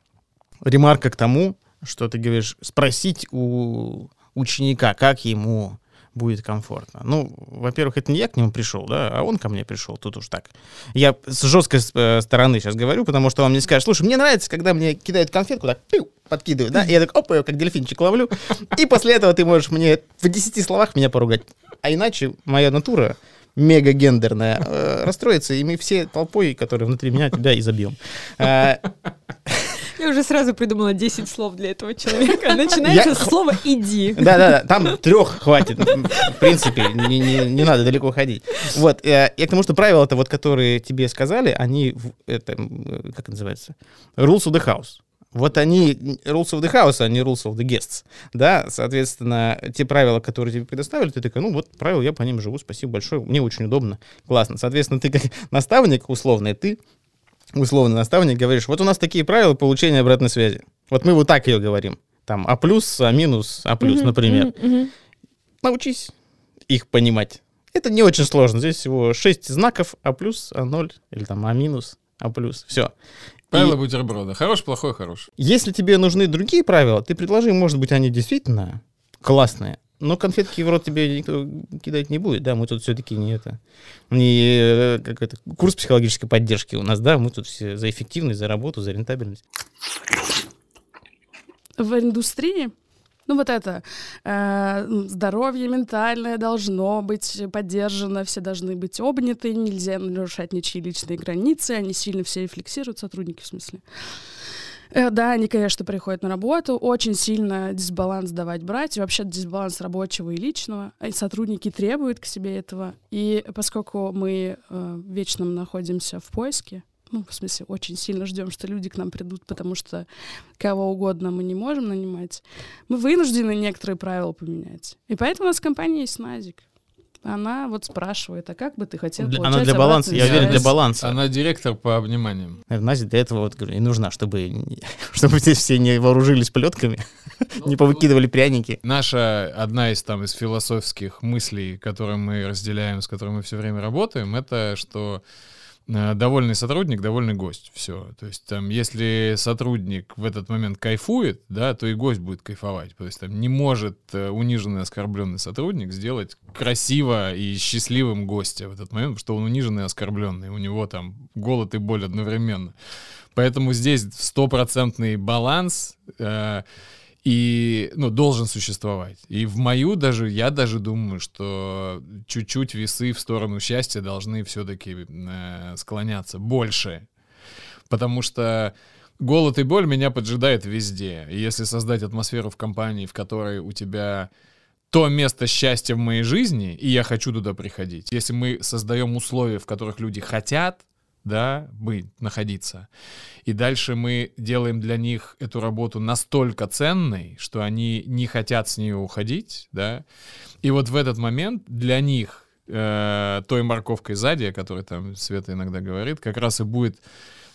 ремарка к тому, что ты говоришь, спросить у ученика, как ему будет комфортно. Ну, во-первых, это не я к нему пришел, да, а он ко мне пришел, тут уж так. Я с жесткой э, стороны сейчас говорю, потому что он мне скажет, слушай, мне нравится, когда мне кидают конфетку, так, пиу, подкидывают, да, и я так, оп, я как дельфинчик ловлю, и после этого ты можешь мне в десяти словах меня поругать. А иначе моя натура мега гендерная э, расстроится, и мы все толпой, которые внутри меня, тебя и забьем. Э, я уже сразу придумала 10 слов для этого человека. Начинается с слова «иди». Да-да-да, там трех хватит, в принципе, не, не, не надо далеко ходить. Вот, э, я к тому, что правила-то вот, которые тебе сказали, они, это, как это называется, rules of the house. Вот они, rules of the house, а не rules of the guests. Да, соответственно, те правила, которые тебе предоставили, ты такой, ну вот правила, я по ним живу, спасибо большое, мне очень удобно, классно. Соответственно, ты как наставник условный, ты условно наставник, говоришь, вот у нас такие правила получения обратной связи. Вот мы вот так ее говорим. Там А плюс, А минус, А плюс, например. Научись их понимать. Это не очень сложно. Здесь всего 6 знаков А плюс, А ноль, или там А минус, А плюс. Все. Правила и... бутерброда. Хорош, плохой, хорош. Если тебе нужны другие правила, ты предложи, может быть, они действительно классные. Но конфетки в рот тебе никто кидать не будет, да, мы тут все-таки не это, не э, как это, курс психологической поддержки у нас, да, мы тут все за эффективность, за работу, за рентабельность. В индустрии ну вот это э, здоровье ментальное должно быть поддержано, все должны быть обняты, нельзя нарушать ничьи личные границы, они сильно все рефлексируют, сотрудники в смысле. Э, да, они, конечно, приходят на работу, очень сильно дисбаланс давать брать, и вообще дисбаланс рабочего и личного, и сотрудники требуют к себе этого. И поскольку мы э, вечно находимся в поиске, ну, в смысле, очень сильно ждем, что люди к нам придут, потому что кого угодно мы не можем нанимать, мы вынуждены некоторые правила поменять. И поэтому у нас в компании есть Назик она вот спрашивает, а как бы ты хотел для, Она для баланса, я уверен, для баланса. Она директор по обниманиям. Настя для этого вот говорю, и нужна, чтобы, чтобы здесь все не вооружились плетками, ну, не повыкидывали пряники. Наша одна из там из философских мыслей, которые мы разделяем, с которыми мы все время работаем, это что довольный сотрудник, довольный гость. Все. То есть там, если сотрудник в этот момент кайфует, да, то и гость будет кайфовать. То есть там не может э, униженный, оскорбленный сотрудник сделать красиво и счастливым гостя в этот момент, потому что он униженный оскорбленный. У него там голод и боль одновременно. Поэтому здесь стопроцентный баланс. Э, и, ну, должен существовать. И в мою даже, я даже думаю, что чуть-чуть весы в сторону счастья должны все-таки э, склоняться больше. Потому что голод и боль меня поджидает везде. И если создать атмосферу в компании, в которой у тебя то место счастья в моей жизни, и я хочу туда приходить. Если мы создаем условия, в которых люди хотят, да, быть, находиться. И дальше мы делаем для них эту работу настолько ценной, что они не хотят с нее уходить, да. И вот в этот момент для них э, той морковкой сзади, о которой там Света иногда говорит, как раз и будет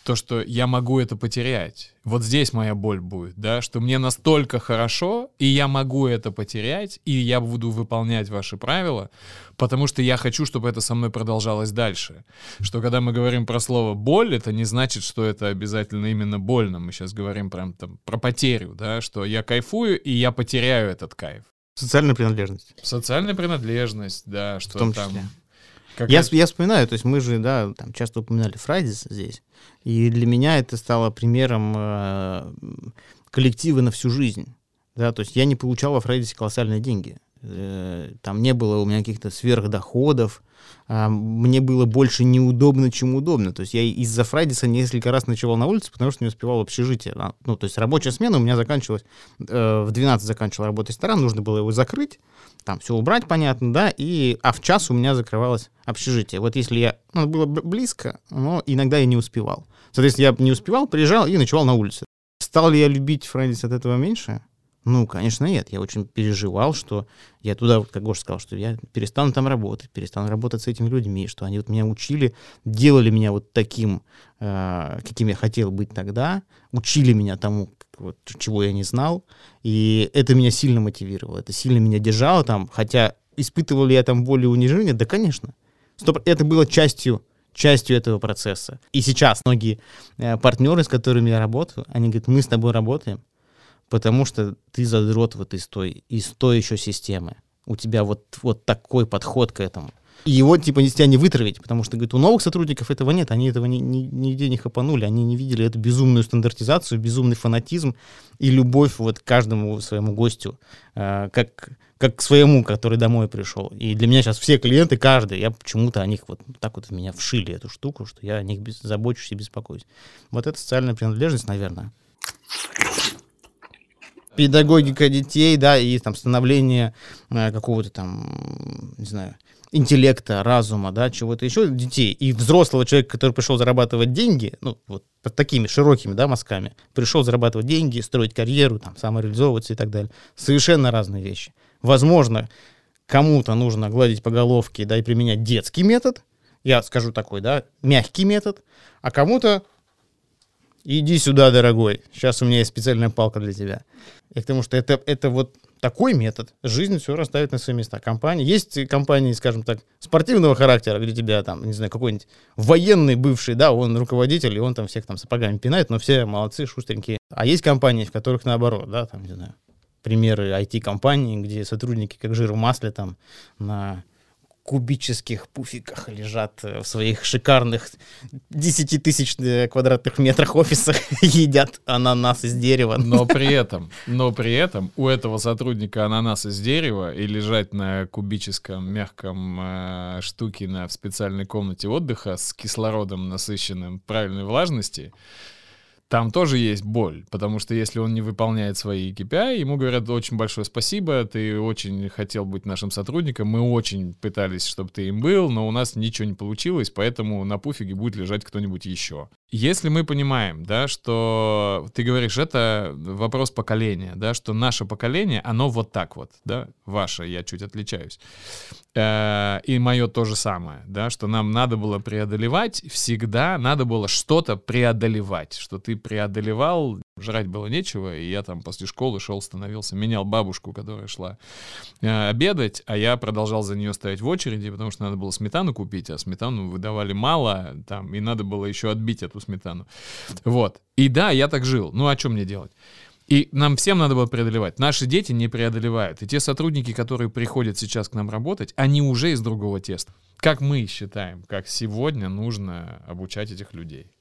то, что я могу это потерять. Вот здесь моя боль будет, да, что мне настолько хорошо, и я могу это потерять, и я буду выполнять ваши правила, потому что я хочу, чтобы это со мной продолжалось дальше. Что когда мы говорим про слово боль, это не значит, что это обязательно именно больно. Мы сейчас говорим прям там про потерю, да, что я кайфую, и я потеряю этот кайф. Социальная принадлежность. Социальная принадлежность, да, что в том там... Числе. Как я, я вспоминаю, то есть мы же, да, там часто упоминали Фрайдис здесь, и для меня это стало примером э, коллектива на всю жизнь. Да, то есть я не получал во Фрайдисе колоссальные деньги. Э, там не было у меня каких-то сверхдоходов, э, мне было больше неудобно, чем удобно. То есть я из-за Фрайдиса несколько раз ночевал на улице, потому что не успевал в общежитие. А, ну, то есть рабочая смена у меня заканчивалась, э, в 12 заканчивал работать ресторан, нужно было его закрыть, там все убрать, понятно, да, и, а в час у меня закрывалось общежитие. Вот если я, ну, было близко, но иногда я не успевал. Соответственно, я не успевал, приезжал и ночевал на улице. Стал ли я любить Фрайдис от этого меньше? Ну, конечно, нет. Я очень переживал, что я туда, как Гоша сказал, что я перестану там работать, перестану работать с этими людьми, что они вот меня учили, делали меня вот таким, э, каким я хотел быть тогда, учили меня тому, вот, чего я не знал, и это меня сильно мотивировало, это сильно меня держало там, хотя испытывал ли я там боль и унижение? Да, конечно. Стоп, это было частью частью этого процесса. И сейчас многие э, партнеры, с которыми я работаю, они говорят, мы с тобой работаем, потому что ты задрот вот из той, из той еще системы. У тебя вот, вот такой подход к этому. И его, типа, из тебя не вытравить, потому что, говорит, у новых сотрудников этого нет, они этого ни, ни, нигде не хапанули, они не видели эту безумную стандартизацию, безумный фанатизм и любовь вот к каждому своему гостю, э, как, как к своему, который домой пришел. И для меня сейчас все клиенты, каждый, я почему-то о них вот так вот в меня вшили эту штуку, что я о них без, забочусь и беспокоюсь. Вот это социальная принадлежность, наверное педагогика детей, да, и там становление э, какого-то там, не знаю, интеллекта, разума, да, чего-то еще детей и взрослого человека, который пришел зарабатывать деньги, ну, вот под такими широкими, да, мазками, пришел зарабатывать деньги, строить карьеру, там, самореализовываться и так далее. Совершенно разные вещи. Возможно, кому-то нужно гладить по головке, да, и применять детский метод, я скажу такой, да, мягкий метод, а кому-то иди сюда, дорогой, сейчас у меня есть специальная палка для тебя. И к тому, что это, это вот такой метод. Жизнь все расставит на свои места. Компании, есть компании, скажем так, спортивного характера, где тебя там, не знаю, какой-нибудь военный бывший, да, он руководитель, и он там всех там сапогами пинает, но все молодцы, шустренькие. А есть компании, в которых наоборот, да, там, не знаю, примеры IT-компаний, где сотрудники как жир в масле там на кубических пуфиках лежат э, в своих шикарных 10 тысяч э, квадратных метрах офисах, едят ананас из дерева. Но при этом, но при этом у этого сотрудника ананас из дерева и лежать на кубическом мягком э, штуке на в специальной комнате отдыха с кислородом насыщенным правильной влажности, там тоже есть боль, потому что если он не выполняет свои KPI, ему говорят очень большое спасибо, ты очень хотел быть нашим сотрудником, мы очень пытались, чтобы ты им был, но у нас ничего не получилось, поэтому на пуфиге будет лежать кто-нибудь еще. Если мы понимаем, да, что ты говоришь, это вопрос поколения, да, что наше поколение, оно вот так вот, да, ваше, я чуть отличаюсь, э, и мое то же самое, да, что нам надо было преодолевать, всегда надо было что-то преодолевать, что ты преодолевал, жрать было нечего, и я там после школы шел, становился, менял бабушку, которая шла э, обедать, а я продолжал за нее стоять в очереди, потому что надо было сметану купить, а сметану выдавали мало, там, и надо было еще отбить эту сметану. Вот. И да, я так жил. Ну, а что мне делать? И нам всем надо было преодолевать. Наши дети не преодолевают. И те сотрудники, которые приходят сейчас к нам работать, они уже из другого теста. Как мы считаем, как сегодня нужно обучать этих людей?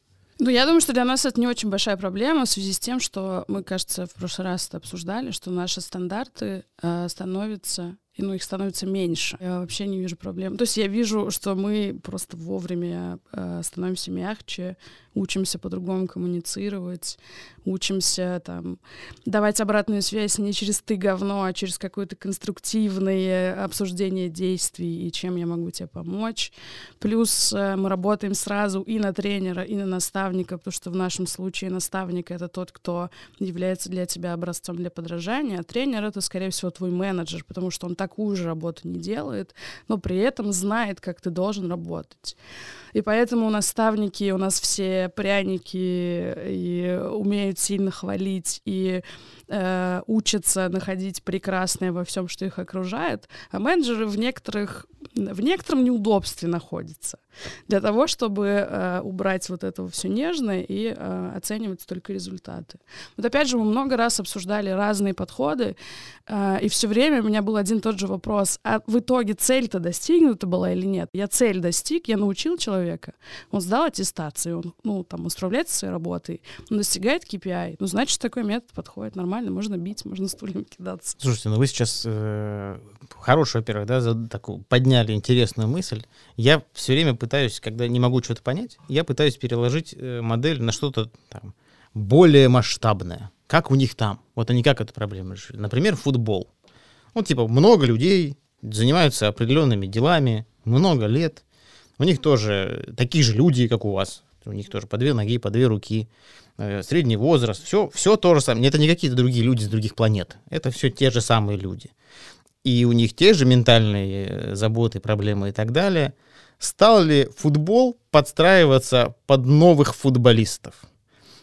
Ну, я думаю, что для нас это не очень большая проблема в связи с тем, что мы, кажется, в прошлый раз это обсуждали, что наши стандарты э, становятся и ну, их становится меньше. Я вообще не вижу проблем. То есть я вижу, что мы просто вовремя э, становимся мягче, учимся по-другому коммуницировать, учимся там давать обратную связь не через ты говно, а через какое-то конструктивное обсуждение действий и чем я могу тебе помочь. Плюс э, мы работаем сразу и на тренера, и на наставника, потому что в нашем случае наставник — это тот, кто является для тебя образцом для подражания, а тренер — это, скорее всего, твой менеджер, потому что он такую же работу не делает, но при этом знает, как ты должен работать. И поэтому наставники у нас все пряники и умеют сильно хвалить и э, учатся находить прекрасное во всем, что их окружает, а менеджеры в некоторых в некотором неудобстве находятся для того, чтобы э, убрать вот это все нежное и э, оценивать только результаты. Вот опять же, мы много раз обсуждали разные подходы, э, и все время у меня был один тот же вопрос, а в итоге цель-то достигнута была или нет? Я цель достиг, я научил человека, он сдал аттестацию, он, ну, там, со своей работой, он достигает KPI, ну, значит, такой метод подходит нормально, можно бить, можно стульями кидаться. Слушайте, ну вы сейчас э, хорошую, во-первых, да, за такую подняли интересную мысль. Я все время пытаюсь, когда не могу что-то понять, я пытаюсь переложить э, модель на что-то там более масштабное. Как у них там? Вот они как эту проблему решили? Например, футбол. Ну, типа, много людей занимаются определенными делами, много лет. У них тоже такие же люди, как у вас. У них тоже по две ноги, по две руки, э, средний возраст, все, все то же самое. Это не какие-то другие люди с других планет. Это все те же самые люди. И у них те же ментальные э, заботы, проблемы и так далее. Стал ли футбол подстраиваться под новых футболистов?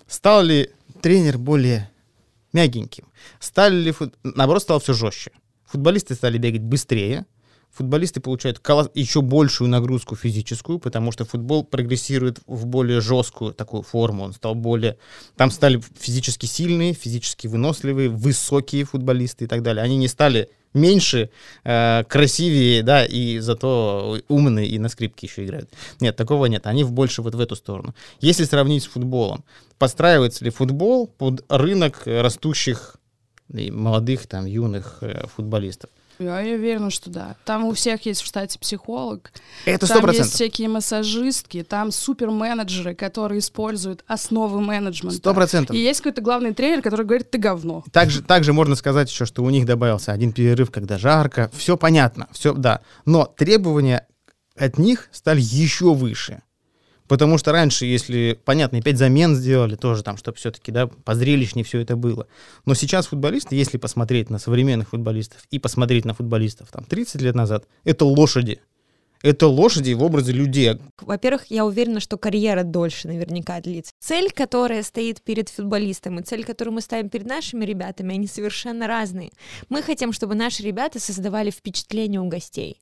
Стал ли тренер более мягеньким? Стали ли фут... Наоборот, стало все жестче. Футболисты стали бегать быстрее, футболисты получают еще большую нагрузку физическую, потому что футбол прогрессирует в более жесткую такую форму. Он стал более... Там стали физически сильные, физически выносливые, высокие футболисты и так далее. Они не стали меньше, э, красивее, да, и зато умные и на скрипке еще играют. Нет, такого нет. Они в больше вот в эту сторону. Если сравнить с футболом, подстраивается ли футбол под рынок растущих молодых, там, юных э, футболистов? Я уверена, что да. Там у всех есть в штате психолог. Это сто Там есть всякие массажистки, там суперменеджеры, которые используют основы менеджмента. Сто процентов. И есть какой-то главный тренер, который говорит, ты говно. Также, также можно сказать еще, что у них добавился один перерыв, когда жарко. Все понятно, все, да. Но требования от них стали еще выше. Потому что раньше, если, понятно, пять замен сделали тоже там, чтобы все-таки, да, позрелищнее все это было. Но сейчас футболисты, если посмотреть на современных футболистов и посмотреть на футболистов там 30 лет назад, это лошади. Это лошади в образе людей. Во-первых, я уверена, что карьера дольше наверняка длится. Цель, которая стоит перед футболистом, и цель, которую мы ставим перед нашими ребятами, они совершенно разные. Мы хотим, чтобы наши ребята создавали впечатление у гостей.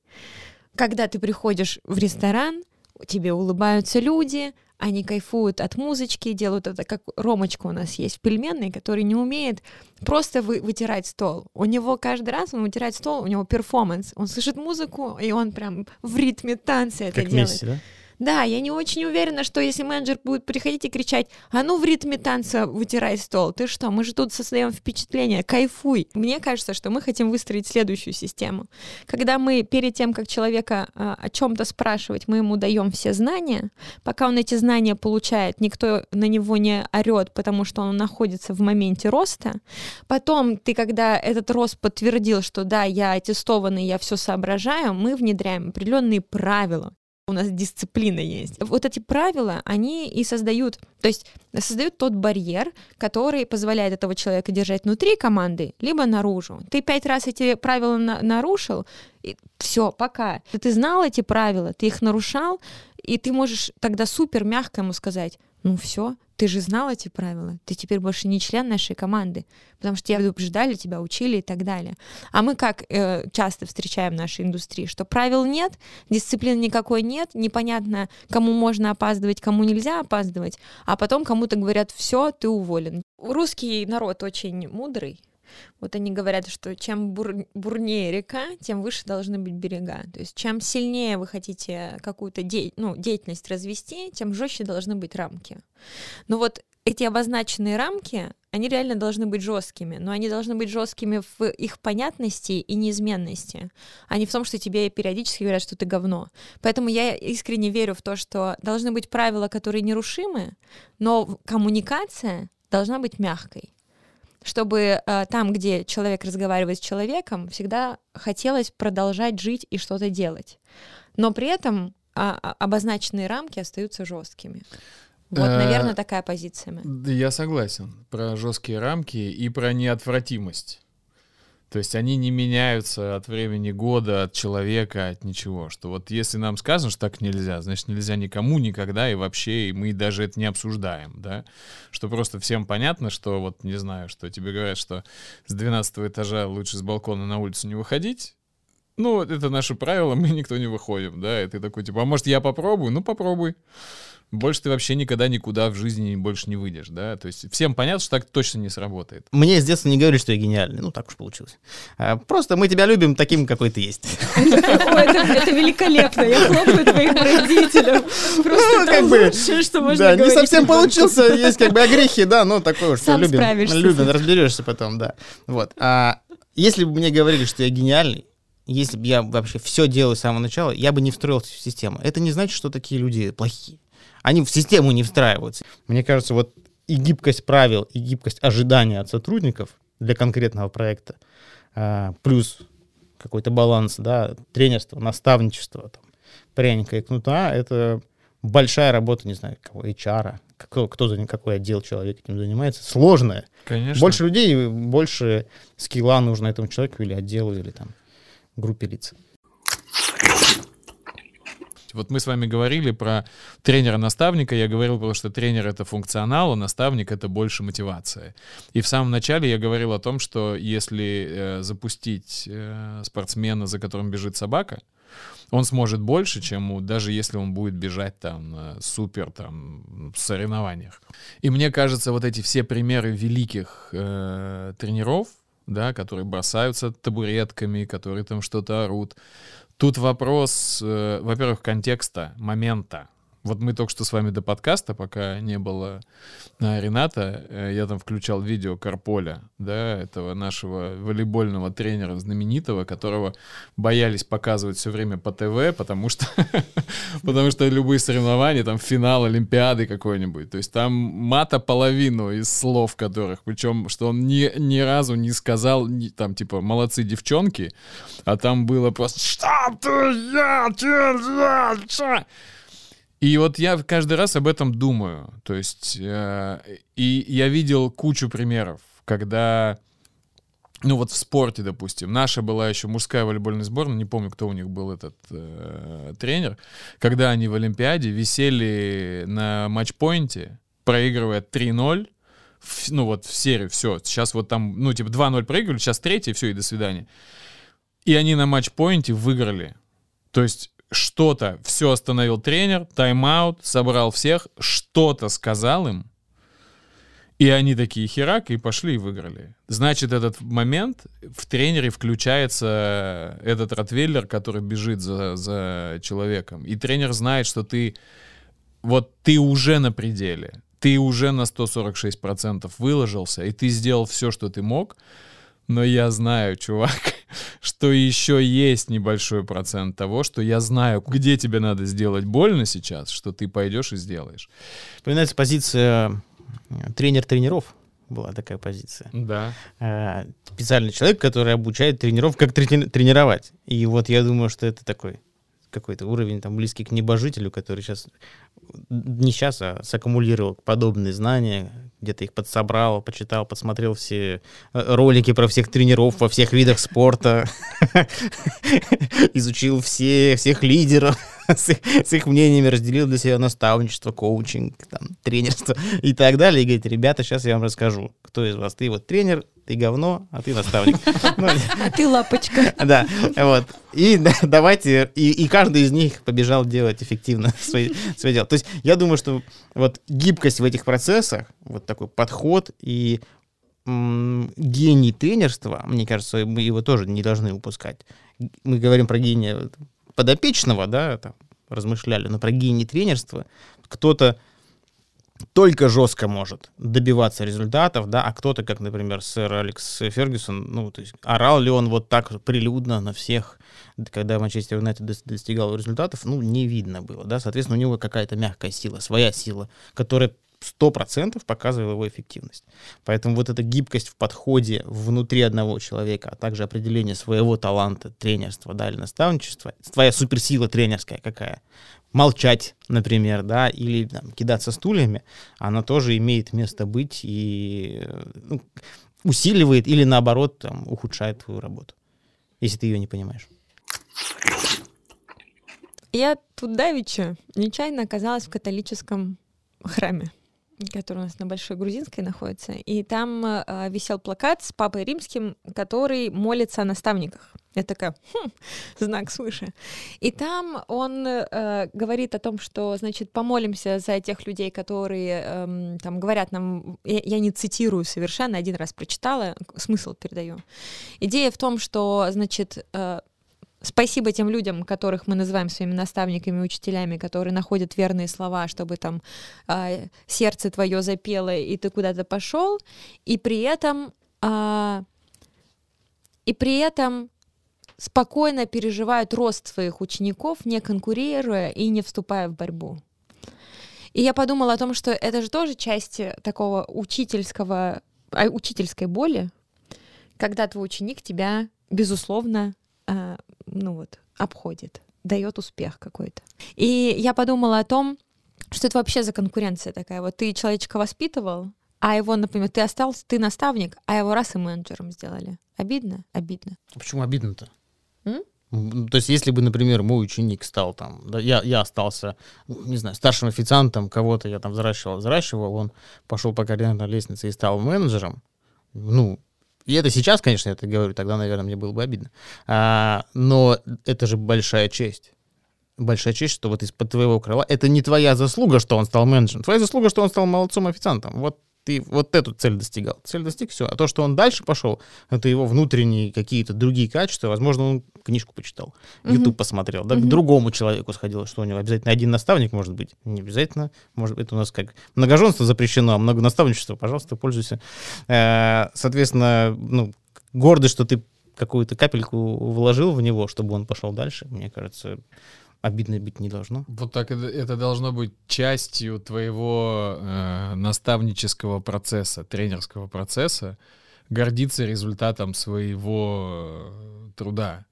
Когда ты приходишь в ресторан, тебе улыбаются люди, они кайфуют от музычки, делают это, как Ромочка у нас есть, пельменный, который не умеет просто вы, вытирать стол. У него каждый раз он вытирает стол, у него перформанс. Он слышит музыку, и он прям в ритме танца это как делает. Месси, да? Да, я не очень уверена, что если менеджер будет приходить и кричать, а ну в ритме танца вытирай стол, ты что, мы же тут создаем впечатление, кайфуй. Мне кажется, что мы хотим выстроить следующую систему. Когда мы перед тем, как человека а, о чем-то спрашивать, мы ему даем все знания, пока он эти знания получает, никто на него не орет, потому что он находится в моменте роста. Потом ты, когда этот рост подтвердил, что да, я аттестованный, я все соображаю, мы внедряем определенные правила у нас дисциплина есть. Вот эти правила, они и создают, то есть создают тот барьер, который позволяет этого человека держать внутри команды, либо наружу. Ты пять раз эти правила на нарушил, и все, пока. Ты знал эти правила, ты их нарушал, и ты можешь тогда супер мягко ему сказать, ну все, ты же знал эти правила, ты теперь больше не член нашей команды, потому что тебя предупреждали, тебя учили и так далее. А мы как э, часто встречаем в нашей индустрии, что правил нет, дисциплины никакой нет, непонятно, кому можно опаздывать, кому нельзя опаздывать, а потом кому-то говорят, все, ты уволен. Русский народ очень мудрый, вот они говорят, что чем бур, бурнее река, тем выше должны быть берега. То есть чем сильнее вы хотите какую-то де, ну, деятельность развести, тем жестче должны быть рамки. Но вот эти обозначенные рамки, они реально должны быть жесткими, но они должны быть жесткими в их понятности и неизменности, а не в том, что тебе периодически говорят, что ты говно. Поэтому я искренне верю в то, что должны быть правила, которые нерушимы, но коммуникация должна быть мягкой чтобы э, там, где человек разговаривает с человеком, всегда хотелось продолжать жить и что-то делать. Но при этом а, а обозначенные рамки остаются жесткими. Вот, э, наверное, такая позиция. Я согласен про жесткие рамки и про неотвратимость. То есть они не меняются от времени года, от человека, от ничего. Что вот если нам сказано, что так нельзя, значит нельзя никому никогда и вообще, и мы даже это не обсуждаем, да. Что просто всем понятно, что вот, не знаю, что тебе говорят, что с 12 этажа лучше с балкона на улицу не выходить, ну, это наше правило, мы никто не выходим, да, и ты такой, типа, а может, я попробую? Ну, попробуй больше ты вообще никогда никуда в жизни больше не выйдешь, да? То есть всем понятно, что так точно не сработает. Мне с детства не говорили, что я гениальный. Ну, так уж получилось. А, просто мы тебя любим таким, какой ты есть. Это великолепно. Я хлопаю твоим родителям. Просто ну, как бы, что можно Да, не совсем получился. Есть как бы огрехи, да, но такое уж. Сам любим. Любим, разберешься потом, да. Вот. А если бы мне говорили, что я гениальный, если бы я вообще все делал с самого начала, я бы не встроился в систему. Это не значит, что такие люди плохие они в систему не встраиваются. Мне кажется, вот и гибкость правил, и гибкость ожидания от сотрудников для конкретного проекта, а, плюс какой-то баланс, да, тренерство, наставничество, там, пряника и кнута, это большая работа, не знаю, кого, HR, кто, кто за какой отдел человек этим занимается, сложная. Конечно. Больше людей, больше скилла нужно этому человеку или отделу, или там группе лиц. Вот мы с вами говорили про тренера-наставника, я говорил, потому что тренер — это функционал, а наставник — это больше мотивация. И в самом начале я говорил о том, что если э, запустить э, спортсмена, за которым бежит собака, он сможет больше, чем даже если он будет бежать там на супер там соревнованиях. И мне кажется, вот эти все примеры великих э, тренеров, да, которые бросаются табуретками, которые там что-то орут. Тут вопрос, э, во-первых, контекста, момента. Вот мы только что с вами до подкаста, пока не было а, Рената, э, я там включал видео Карполя, да, этого нашего волейбольного тренера знаменитого, которого боялись показывать все время по ТВ, потому что, потому что любые соревнования, там финал Олимпиады какой-нибудь, то есть там мата половину из слов которых, причем, что он ни, ни разу не сказал, ни, там, типа, молодцы девчонки, а там было просто «Что ты, я, я, и вот я каждый раз об этом думаю. То есть, э, и я видел кучу примеров, когда, ну вот в спорте, допустим, наша была еще мужская волейбольная сборная, не помню, кто у них был этот э, тренер, когда они в Олимпиаде висели на матчпоинте, проигрывая 3-0, в, ну вот в серии, все, сейчас вот там, ну типа 2-0 проигрывали, сейчас третий, все, и до свидания. И они на матчпоинте выиграли. То есть что-то, все остановил тренер, тайм-аут, собрал всех, что-то сказал им, и они такие херак, и пошли и выиграли. Значит, этот момент в тренере включается этот ротвейлер, который бежит за, за человеком. И тренер знает, что ты вот ты уже на пределе, ты уже на 146% выложился, и ты сделал все, что ты мог, но я знаю, чувак, что еще есть небольшой процент того, что я знаю, где тебе надо сделать больно сейчас, что ты пойдешь и сделаешь. Вспоминается позиция э, тренер тренеров была такая позиция. Да. Э, специальный человек, который обучает тренеров, как тренировать. И вот я думаю, что это такой какой-то уровень там близкий к небожителю, который сейчас не сейчас, а саккумулировал подобные знания, где-то их подсобрал, почитал, посмотрел все э, ролики про всех тренеров во всех видах спорта, изучил все, всех лидеров, с, с их мнениями разделил для себя наставничество, коучинг, там, тренерство и так далее. И говорит, ребята, сейчас я вам расскажу, кто из вас. Ты вот тренер, ты говно, а ты наставник. Ну, а ты лапочка. Да, вот. И давайте, и, каждый из них побежал делать эффективно свои дела. То есть я думаю, что вот гибкость в этих процессах, вот такой подход и гений тренерства, мне кажется, мы его тоже не должны упускать. Мы говорим про гения подопечного, да, там, размышляли, но про гений тренерства кто-то только жестко может добиваться результатов, да, а кто-то, как, например, сэр Алекс Фергюсон, ну, то есть орал ли он вот так прилюдно на всех, когда Манчестер Юнайтед достигал результатов, ну, не видно было, да, соответственно, у него какая-то мягкая сила, своя сила, которая сто процентов показывала его эффективность. Поэтому вот эта гибкость в подходе внутри одного человека, а также определение своего таланта, тренерства, да, или наставничества, твоя суперсила тренерская какая, молчать, например, да, или там, кидаться стульями, она тоже имеет место быть и ну, усиливает или наоборот там, ухудшает твою работу, если ты ее не понимаешь. Я тут давеча нечаянно оказалась в католическом храме который у нас на Большой Грузинской находится, и там э, висел плакат с Папой Римским, который молится о наставниках. Я такая, хм, знак свыше. И там он э, говорит о том, что, значит, помолимся за тех людей, которые э, там говорят нам, я, я не цитирую совершенно, один раз прочитала, смысл передаю. Идея в том, что, значит, э, Спасибо тем людям, которых мы называем своими наставниками, учителями, которые находят верные слова, чтобы там э, сердце твое запело и ты куда-то пошел, и при этом э, и при этом спокойно переживают рост своих учеников, не конкурируя и не вступая в борьбу. И я подумала о том, что это же тоже часть такого учительского, а, учительской боли, когда твой ученик тебя, безусловно, ну вот, обходит, дает успех какой-то. И я подумала о том, что это вообще за конкуренция такая. Вот ты человечка воспитывал, а его, например, ты остался, ты наставник, а его раз и менеджером сделали. Обидно? Обидно. А почему обидно-то? То есть, если бы, например, мой ученик стал там, да, я, я остался, не знаю, старшим официантом, кого-то я там взращивал, взращивал, он пошел по карьерной лестнице и стал менеджером, ну, и это сейчас, конечно, я это говорю, тогда, наверное, мне было бы обидно. А, но это же большая честь. Большая честь, что вот из-под твоего крыла... Это не твоя заслуга, что он стал менеджером. Твоя заслуга, что он стал молодцом-официантом. Вот ты вот эту цель достигал. Цель достиг, все. А то, что он дальше пошел, это его внутренние какие-то другие качества. Возможно, он книжку почитал, YouTube посмотрел, да, к другому человеку сходил, что у него обязательно один наставник может быть. Не обязательно. Может быть, у нас как многоженство запрещено, а много наставничества, пожалуйста, пользуйся. Э, соответственно, ну, гордость, что ты какую-то капельку вложил в него, чтобы он пошел дальше, мне кажется, обидно быть не должно. Вот так это, это должно быть частью твоего э, наставнического процесса, тренерского процесса, гордиться результатом своего э, труда.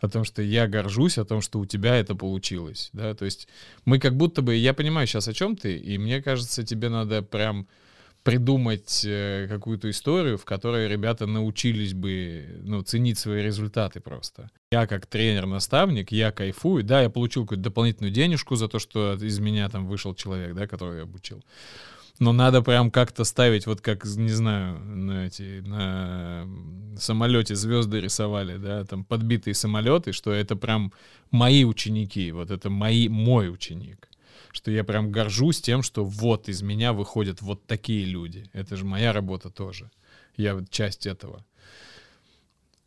О том, что я горжусь, о том, что у тебя это получилось. Да? То есть мы как будто бы... Я понимаю сейчас, о чем ты, и мне кажется, тебе надо прям придумать э, какую-то историю, в которой ребята научились бы ну, ценить свои результаты просто. Я как тренер-наставник, я кайфую, да, я получил какую-то дополнительную денежку за то, что из меня там вышел человек, да, который я обучил. Но надо прям как-то ставить, вот как, не знаю, на эти, на самолете звезды рисовали, да, там подбитые самолеты, что это прям мои ученики, вот это мои, мой ученик что я прям горжусь тем, что вот из меня выходят вот такие люди. Это же моя работа тоже. Я часть этого.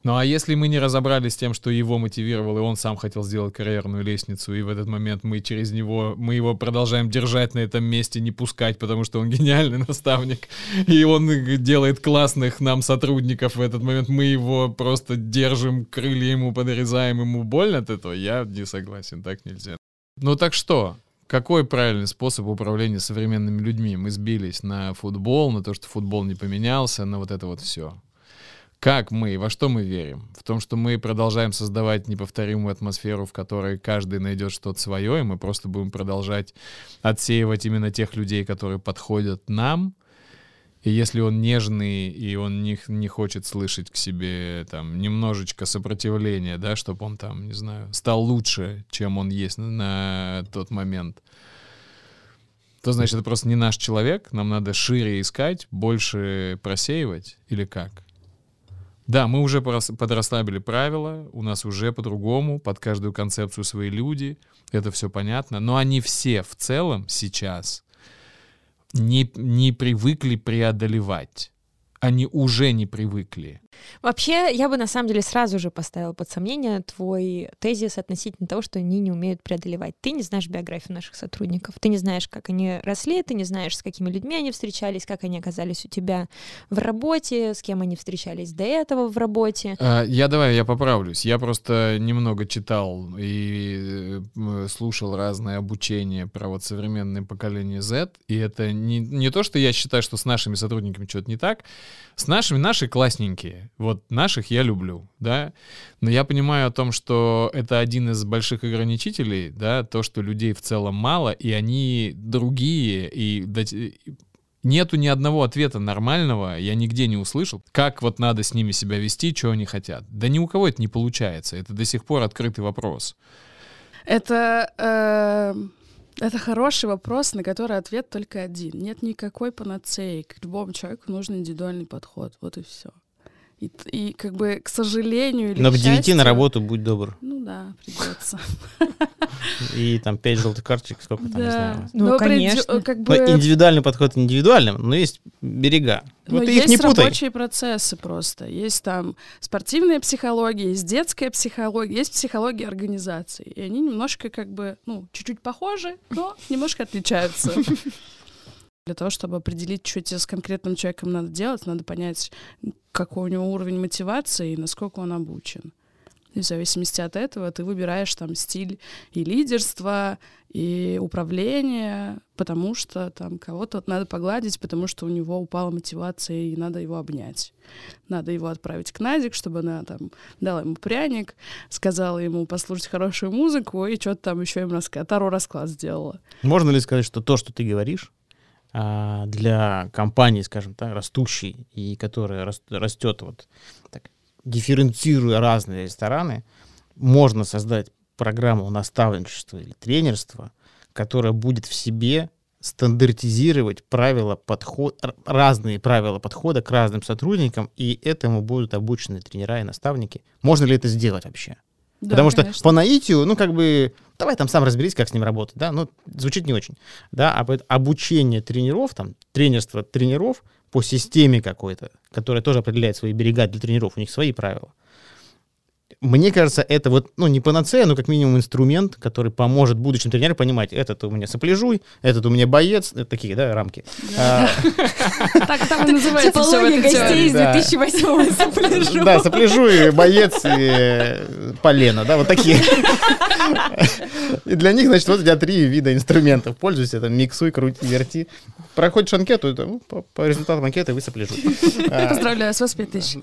Ну а если мы не разобрались с тем, что его мотивировал, и он сам хотел сделать карьерную лестницу, и в этот момент мы через него, мы его продолжаем держать на этом месте, не пускать, потому что он гениальный наставник, и он делает классных нам сотрудников в этот момент, мы его просто держим, крылья ему подрезаем, ему больно от этого, я не согласен, так нельзя. Ну так что, какой правильный способ управления современными людьми? Мы сбились на футбол, на то, что футбол не поменялся, на вот это вот все. Как мы, во что мы верим? В том, что мы продолжаем создавать неповторимую атмосферу, в которой каждый найдет что-то свое, и мы просто будем продолжать отсеивать именно тех людей, которые подходят нам — и если он нежный, и он не, не хочет слышать к себе там немножечко сопротивления, да, чтобы он там, не знаю, стал лучше, чем он есть на, тот момент, то значит, это просто не наш человек, нам надо шире искать, больше просеивать или как? Да, мы уже подрасслабили правила, у нас уже по-другому, под каждую концепцию свои люди, это все понятно, но они все в целом сейчас не, не привыкли преодолевать. Они уже не привыкли. Вообще, я бы на самом деле сразу же поставила под сомнение твой тезис относительно того, что они не умеют преодолевать. Ты не знаешь биографию наших сотрудников, ты не знаешь, как они росли, ты не знаешь, с какими людьми они встречались, как они оказались у тебя в работе, с кем они встречались до этого в работе. А, я давай, я поправлюсь. Я просто немного читал и э, слушал разные обучения про вот современное поколение Z, и это не, не то, что я считаю, что с нашими сотрудниками что-то не так, с нашими, наши классненькие, вот наших я люблю, да, но я понимаю о том, что это один из больших ограничителей, да, то, что людей в целом мало, и они другие, и нету ни одного ответа нормального, я нигде не услышал, как вот надо с ними себя вести, что они хотят. Да ни у кого это не получается, это до сих пор открытый вопрос. Это э, это хороший вопрос, на который ответ только один. Нет никакой панацеи. К любому человеку нужен индивидуальный подход. Вот и все. И, и как бы, к сожалению или Но к, к 9 на работу будь добр. Ну да, придется. И там 5 желтых карточек, сколько там, не знаю. Ну, но конечно. Как бы... но индивидуальный подход индивидуальным, но есть берега. Вот но есть их не путай. рабочие процессы просто. Есть там спортивная психология, есть детская психология, есть психология организации. И они немножко как бы, ну, чуть-чуть похожи, но немножко отличаются. Для того, чтобы определить, что тебе с конкретным человеком надо делать, надо понять, какой у него уровень мотивации и насколько он обучен. И в зависимости от этого ты выбираешь там стиль и лидерства, и управления, потому что там кого-то надо погладить, потому что у него упала мотивация, и надо его обнять. Надо его отправить к Назик, чтобы она там дала ему пряник, сказала ему послушать хорошую музыку, и что-то там еще им расклад, Таро расклад сделала. Можно ли сказать, что то, что ты говоришь, для компании, скажем так, растущей и которая растет вот так, дифференцируя разные рестораны, можно создать программу наставничества или тренерства, которая будет в себе стандартизировать правила подхода, разные правила подхода к разным сотрудникам, и этому будут обучены тренера и наставники. Можно ли это сделать вообще? Да, Потому что конечно. по наитию, ну, как бы, давай там сам разберись, как с ним работать, да, ну, звучит не очень, да, а обучение тренеров, там, тренерство тренеров по системе какой-то, которая тоже определяет свои берега для тренеров, у них свои правила. Мне кажется, это вот, ну, не панацея, но как минимум инструмент, который поможет будущим тренерам понимать, этот у меня сопляжуй, этот у меня боец, это такие, да, рамки. А, Так там и называется все гостей из Да. 2008 сопляжу. Да, сопляжуй, боец и э, полено, да, вот такие. И для них, значит, вот у тебя три вида инструментов. Пользуйся, там, миксуй, крути, верти. Проходишь анкету, это, ну, по, по результатам анкеты вы сопляжуй. А, Поздравляю, с вас 5 тысяч.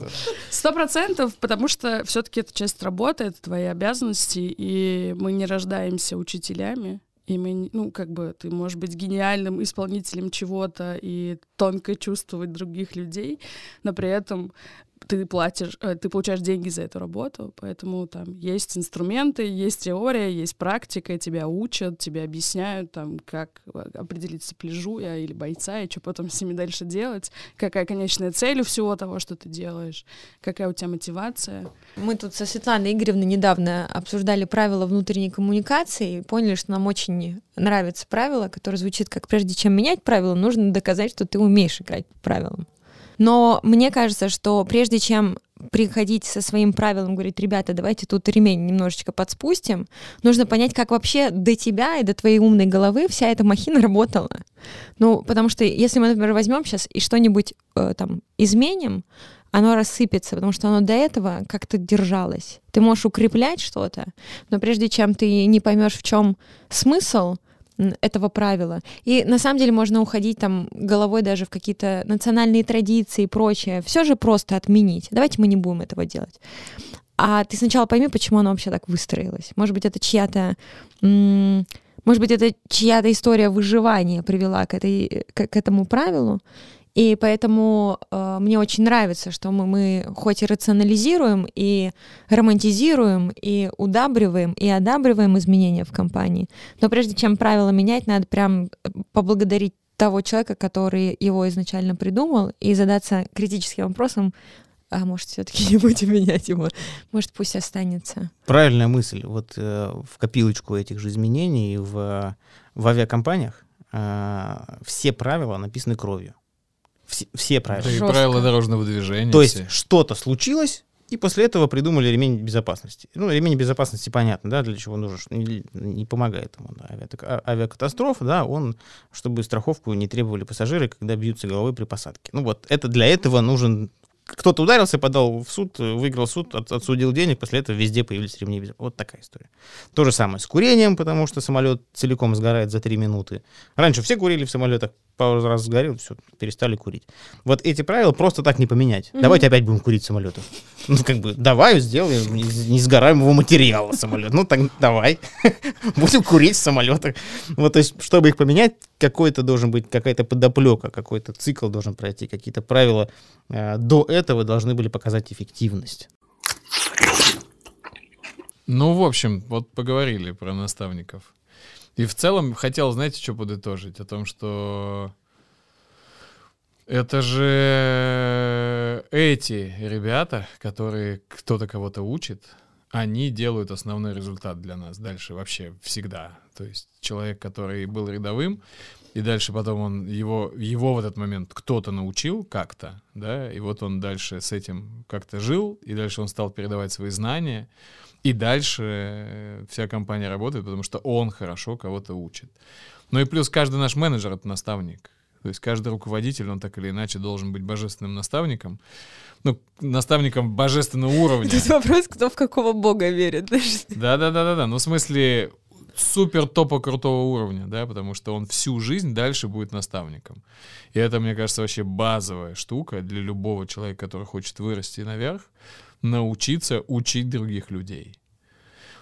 Сто процентов, потому что все-таки это часть работы, это твои обязанности, и мы не рождаемся учителями. И мы, ну, как бы, ты можешь быть гениальным исполнителем чего-то и тонко чувствовать других людей, но при этом ты платишь, э, ты получаешь деньги за эту работу, поэтому там есть инструменты, есть теория, есть практика, тебя учат, тебе объясняют, там, как э, определить сопляжуя или бойца, и что потом с ними дальше делать, какая конечная цель у всего того, что ты делаешь, какая у тебя мотивация. Мы тут со Светланой Игоревной недавно обсуждали правила внутренней коммуникации и поняли, что нам очень нравится правило, которое звучит как «прежде чем менять правила, нужно доказать, что ты умеешь играть по правилам». Но мне кажется, что прежде чем приходить со своим правилом, говорить, ребята, давайте тут ремень немножечко подспустим, нужно понять, как вообще до тебя и до твоей умной головы вся эта махина работала. Ну, потому что если мы, например, возьмем сейчас и что-нибудь э, там изменим, оно рассыпется, потому что оно до этого как-то держалось. Ты можешь укреплять что-то, но прежде чем ты не поймешь, в чем смысл этого правила. И на самом деле можно уходить там головой даже в какие-то национальные традиции и прочее. Все же просто отменить. Давайте мы не будем этого делать. А ты сначала пойми, почему оно вообще так выстроилось. Может быть, это чья-то может быть, это чья-то история выживания привела к, этой, к, к этому правилу. И поэтому э, мне очень нравится, что мы, мы хоть и рационализируем, и романтизируем, и удабриваем, и одабриваем изменения в компании, но прежде чем правила менять, надо прям поблагодарить того человека, который его изначально придумал, и задаться критическим вопросом, а может, все-таки не будем менять его, может, пусть останется. Правильная мысль. Вот э, в копилочку этих же изменений в, в авиакомпаниях э, все правила написаны кровью. Все, все правила. И Жестко. правила дорожного движения. То есть все. что-то случилось, и после этого придумали ремень безопасности. Ну, ремень безопасности понятно, да, для чего нужен, не, не помогает ему. Да, а- авиакатастрофа, да, он, чтобы страховку не требовали пассажиры, когда бьются головой при посадке. Ну вот, это для этого нужен кто-то ударился, подал в суд, выиграл суд, от- отсудил денег, после этого везде появились ремни. безопасности. Вот такая история. То же самое с курением, потому что самолет целиком сгорает за три минуты. Раньше все курили в самолетах, пару раз сгорел, все, перестали курить. Вот эти правила просто так не поменять. Мгм. Давайте опять будем курить в самолетах. Ну, как бы, давай сделаем несгораемого материала самолет. Ну, так давай. Будем курить в самолетах. Вот, то есть, чтобы их поменять, какой-то должен быть, какая-то подоплека, какой-то цикл должен пройти, какие-то правила э, до этого должны были показать эффективность. Ну, в общем, вот поговорили про наставников. И в целом хотел, знаете, что подытожить? О том, что это же эти ребята, которые кто-то кого-то учит, они делают основной результат для нас дальше вообще всегда. То есть человек, который был рядовым, и дальше потом он его, его в этот момент кто-то научил как-то, да, и вот он дальше с этим как-то жил, и дальше он стал передавать свои знания, и дальше э, вся компания работает, потому что он хорошо кого-то учит. Ну и плюс каждый наш менеджер — это наставник. То есть каждый руководитель, он так или иначе должен быть божественным наставником. Ну, наставником божественного уровня. Тут вопрос, кто в какого бога верит. Да-да-да-да-да. Ну, в смысле, супер топа крутого уровня, да, потому что он всю жизнь дальше будет наставником. И это, мне кажется, вообще базовая штука для любого человека, который хочет вырасти наверх, научиться учить других людей.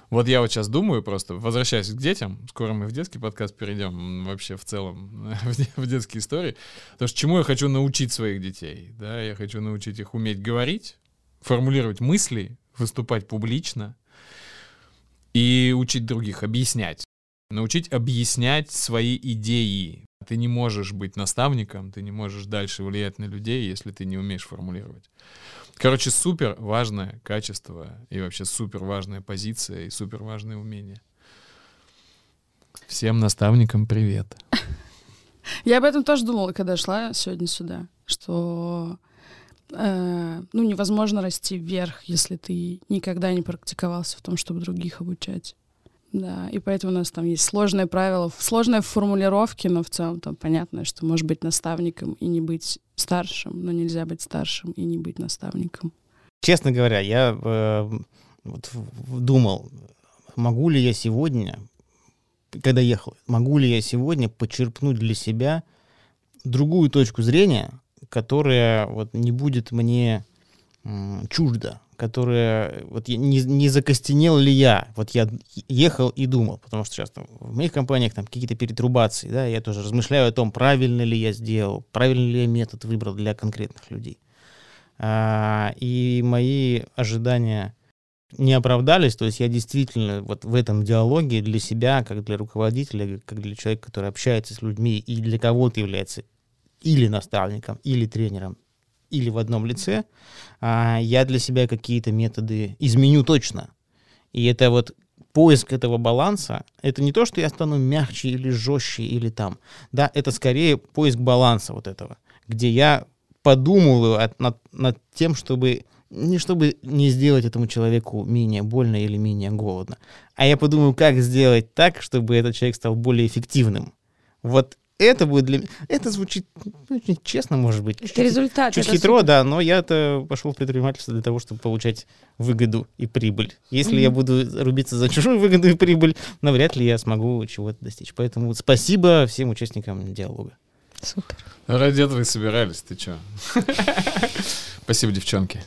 Вот я вот сейчас думаю просто, возвращаясь к детям, скоро мы в детский подкаст перейдем, вообще в целом в де- в детские истории, потому что чему я хочу научить своих детей, да, я хочу научить их уметь говорить, формулировать мысли, выступать публично, и учить других, объяснять. Научить объяснять свои идеи. Ты не можешь быть наставником, ты не можешь дальше влиять на людей, если ты не умеешь формулировать. Короче, супер важное качество и вообще супер важная позиция и супер важное умение. Всем наставникам привет. Я об этом тоже думала, когда шла сегодня сюда, что э, ну, невозможно расти вверх, если ты никогда не практиковался в том, чтобы других обучать. Да, и поэтому у нас там есть сложные правила, сложные формулировки, но в целом там понятно, что может быть наставником и не быть старшим, но нельзя быть старшим и не быть наставником. Честно говоря, я э, вот думал, могу ли я сегодня, когда ехал, могу ли я сегодня почерпнуть для себя другую точку зрения, которая вот не будет мне м, чужда, которая вот не, не закостенел ли я, вот я ехал и думал, потому что сейчас там, в моих компаниях там какие-то перетрубации, да, я тоже размышляю о том, правильно ли я сделал, правильный ли я метод выбрал для конкретных людей. А, и мои ожидания не оправдались, то есть я действительно вот в этом диалоге для себя, как для руководителя, как для человека, который общается с людьми и для кого-то является или наставником, или тренером, или в одном лице, а, я для себя какие-то методы изменю точно. И это вот поиск этого баланса, это не то, что я стану мягче или жестче или там. Да, это скорее поиск баланса вот этого, где я подумываю от, над, над тем, чтобы не чтобы не сделать этому человеку менее больно или менее голодно, а я подумаю, как сделать так, чтобы этот человек стал более эффективным. Вот это будет для меня... Это звучит ну, честно, может быть. Это чуть, результат. Чуть это хитро, супер. да, но я-то пошел в предпринимательство для того, чтобы получать выгоду и прибыль. Если mm-hmm. я буду рубиться за чужую выгоду и прибыль, навряд ли я смогу чего-то достичь. Поэтому спасибо всем участникам диалога. Супер. Ради этого и собирались, ты чё? Спасибо, девчонки.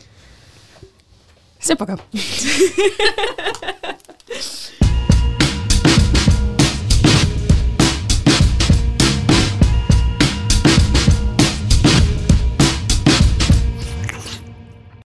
Всем пока.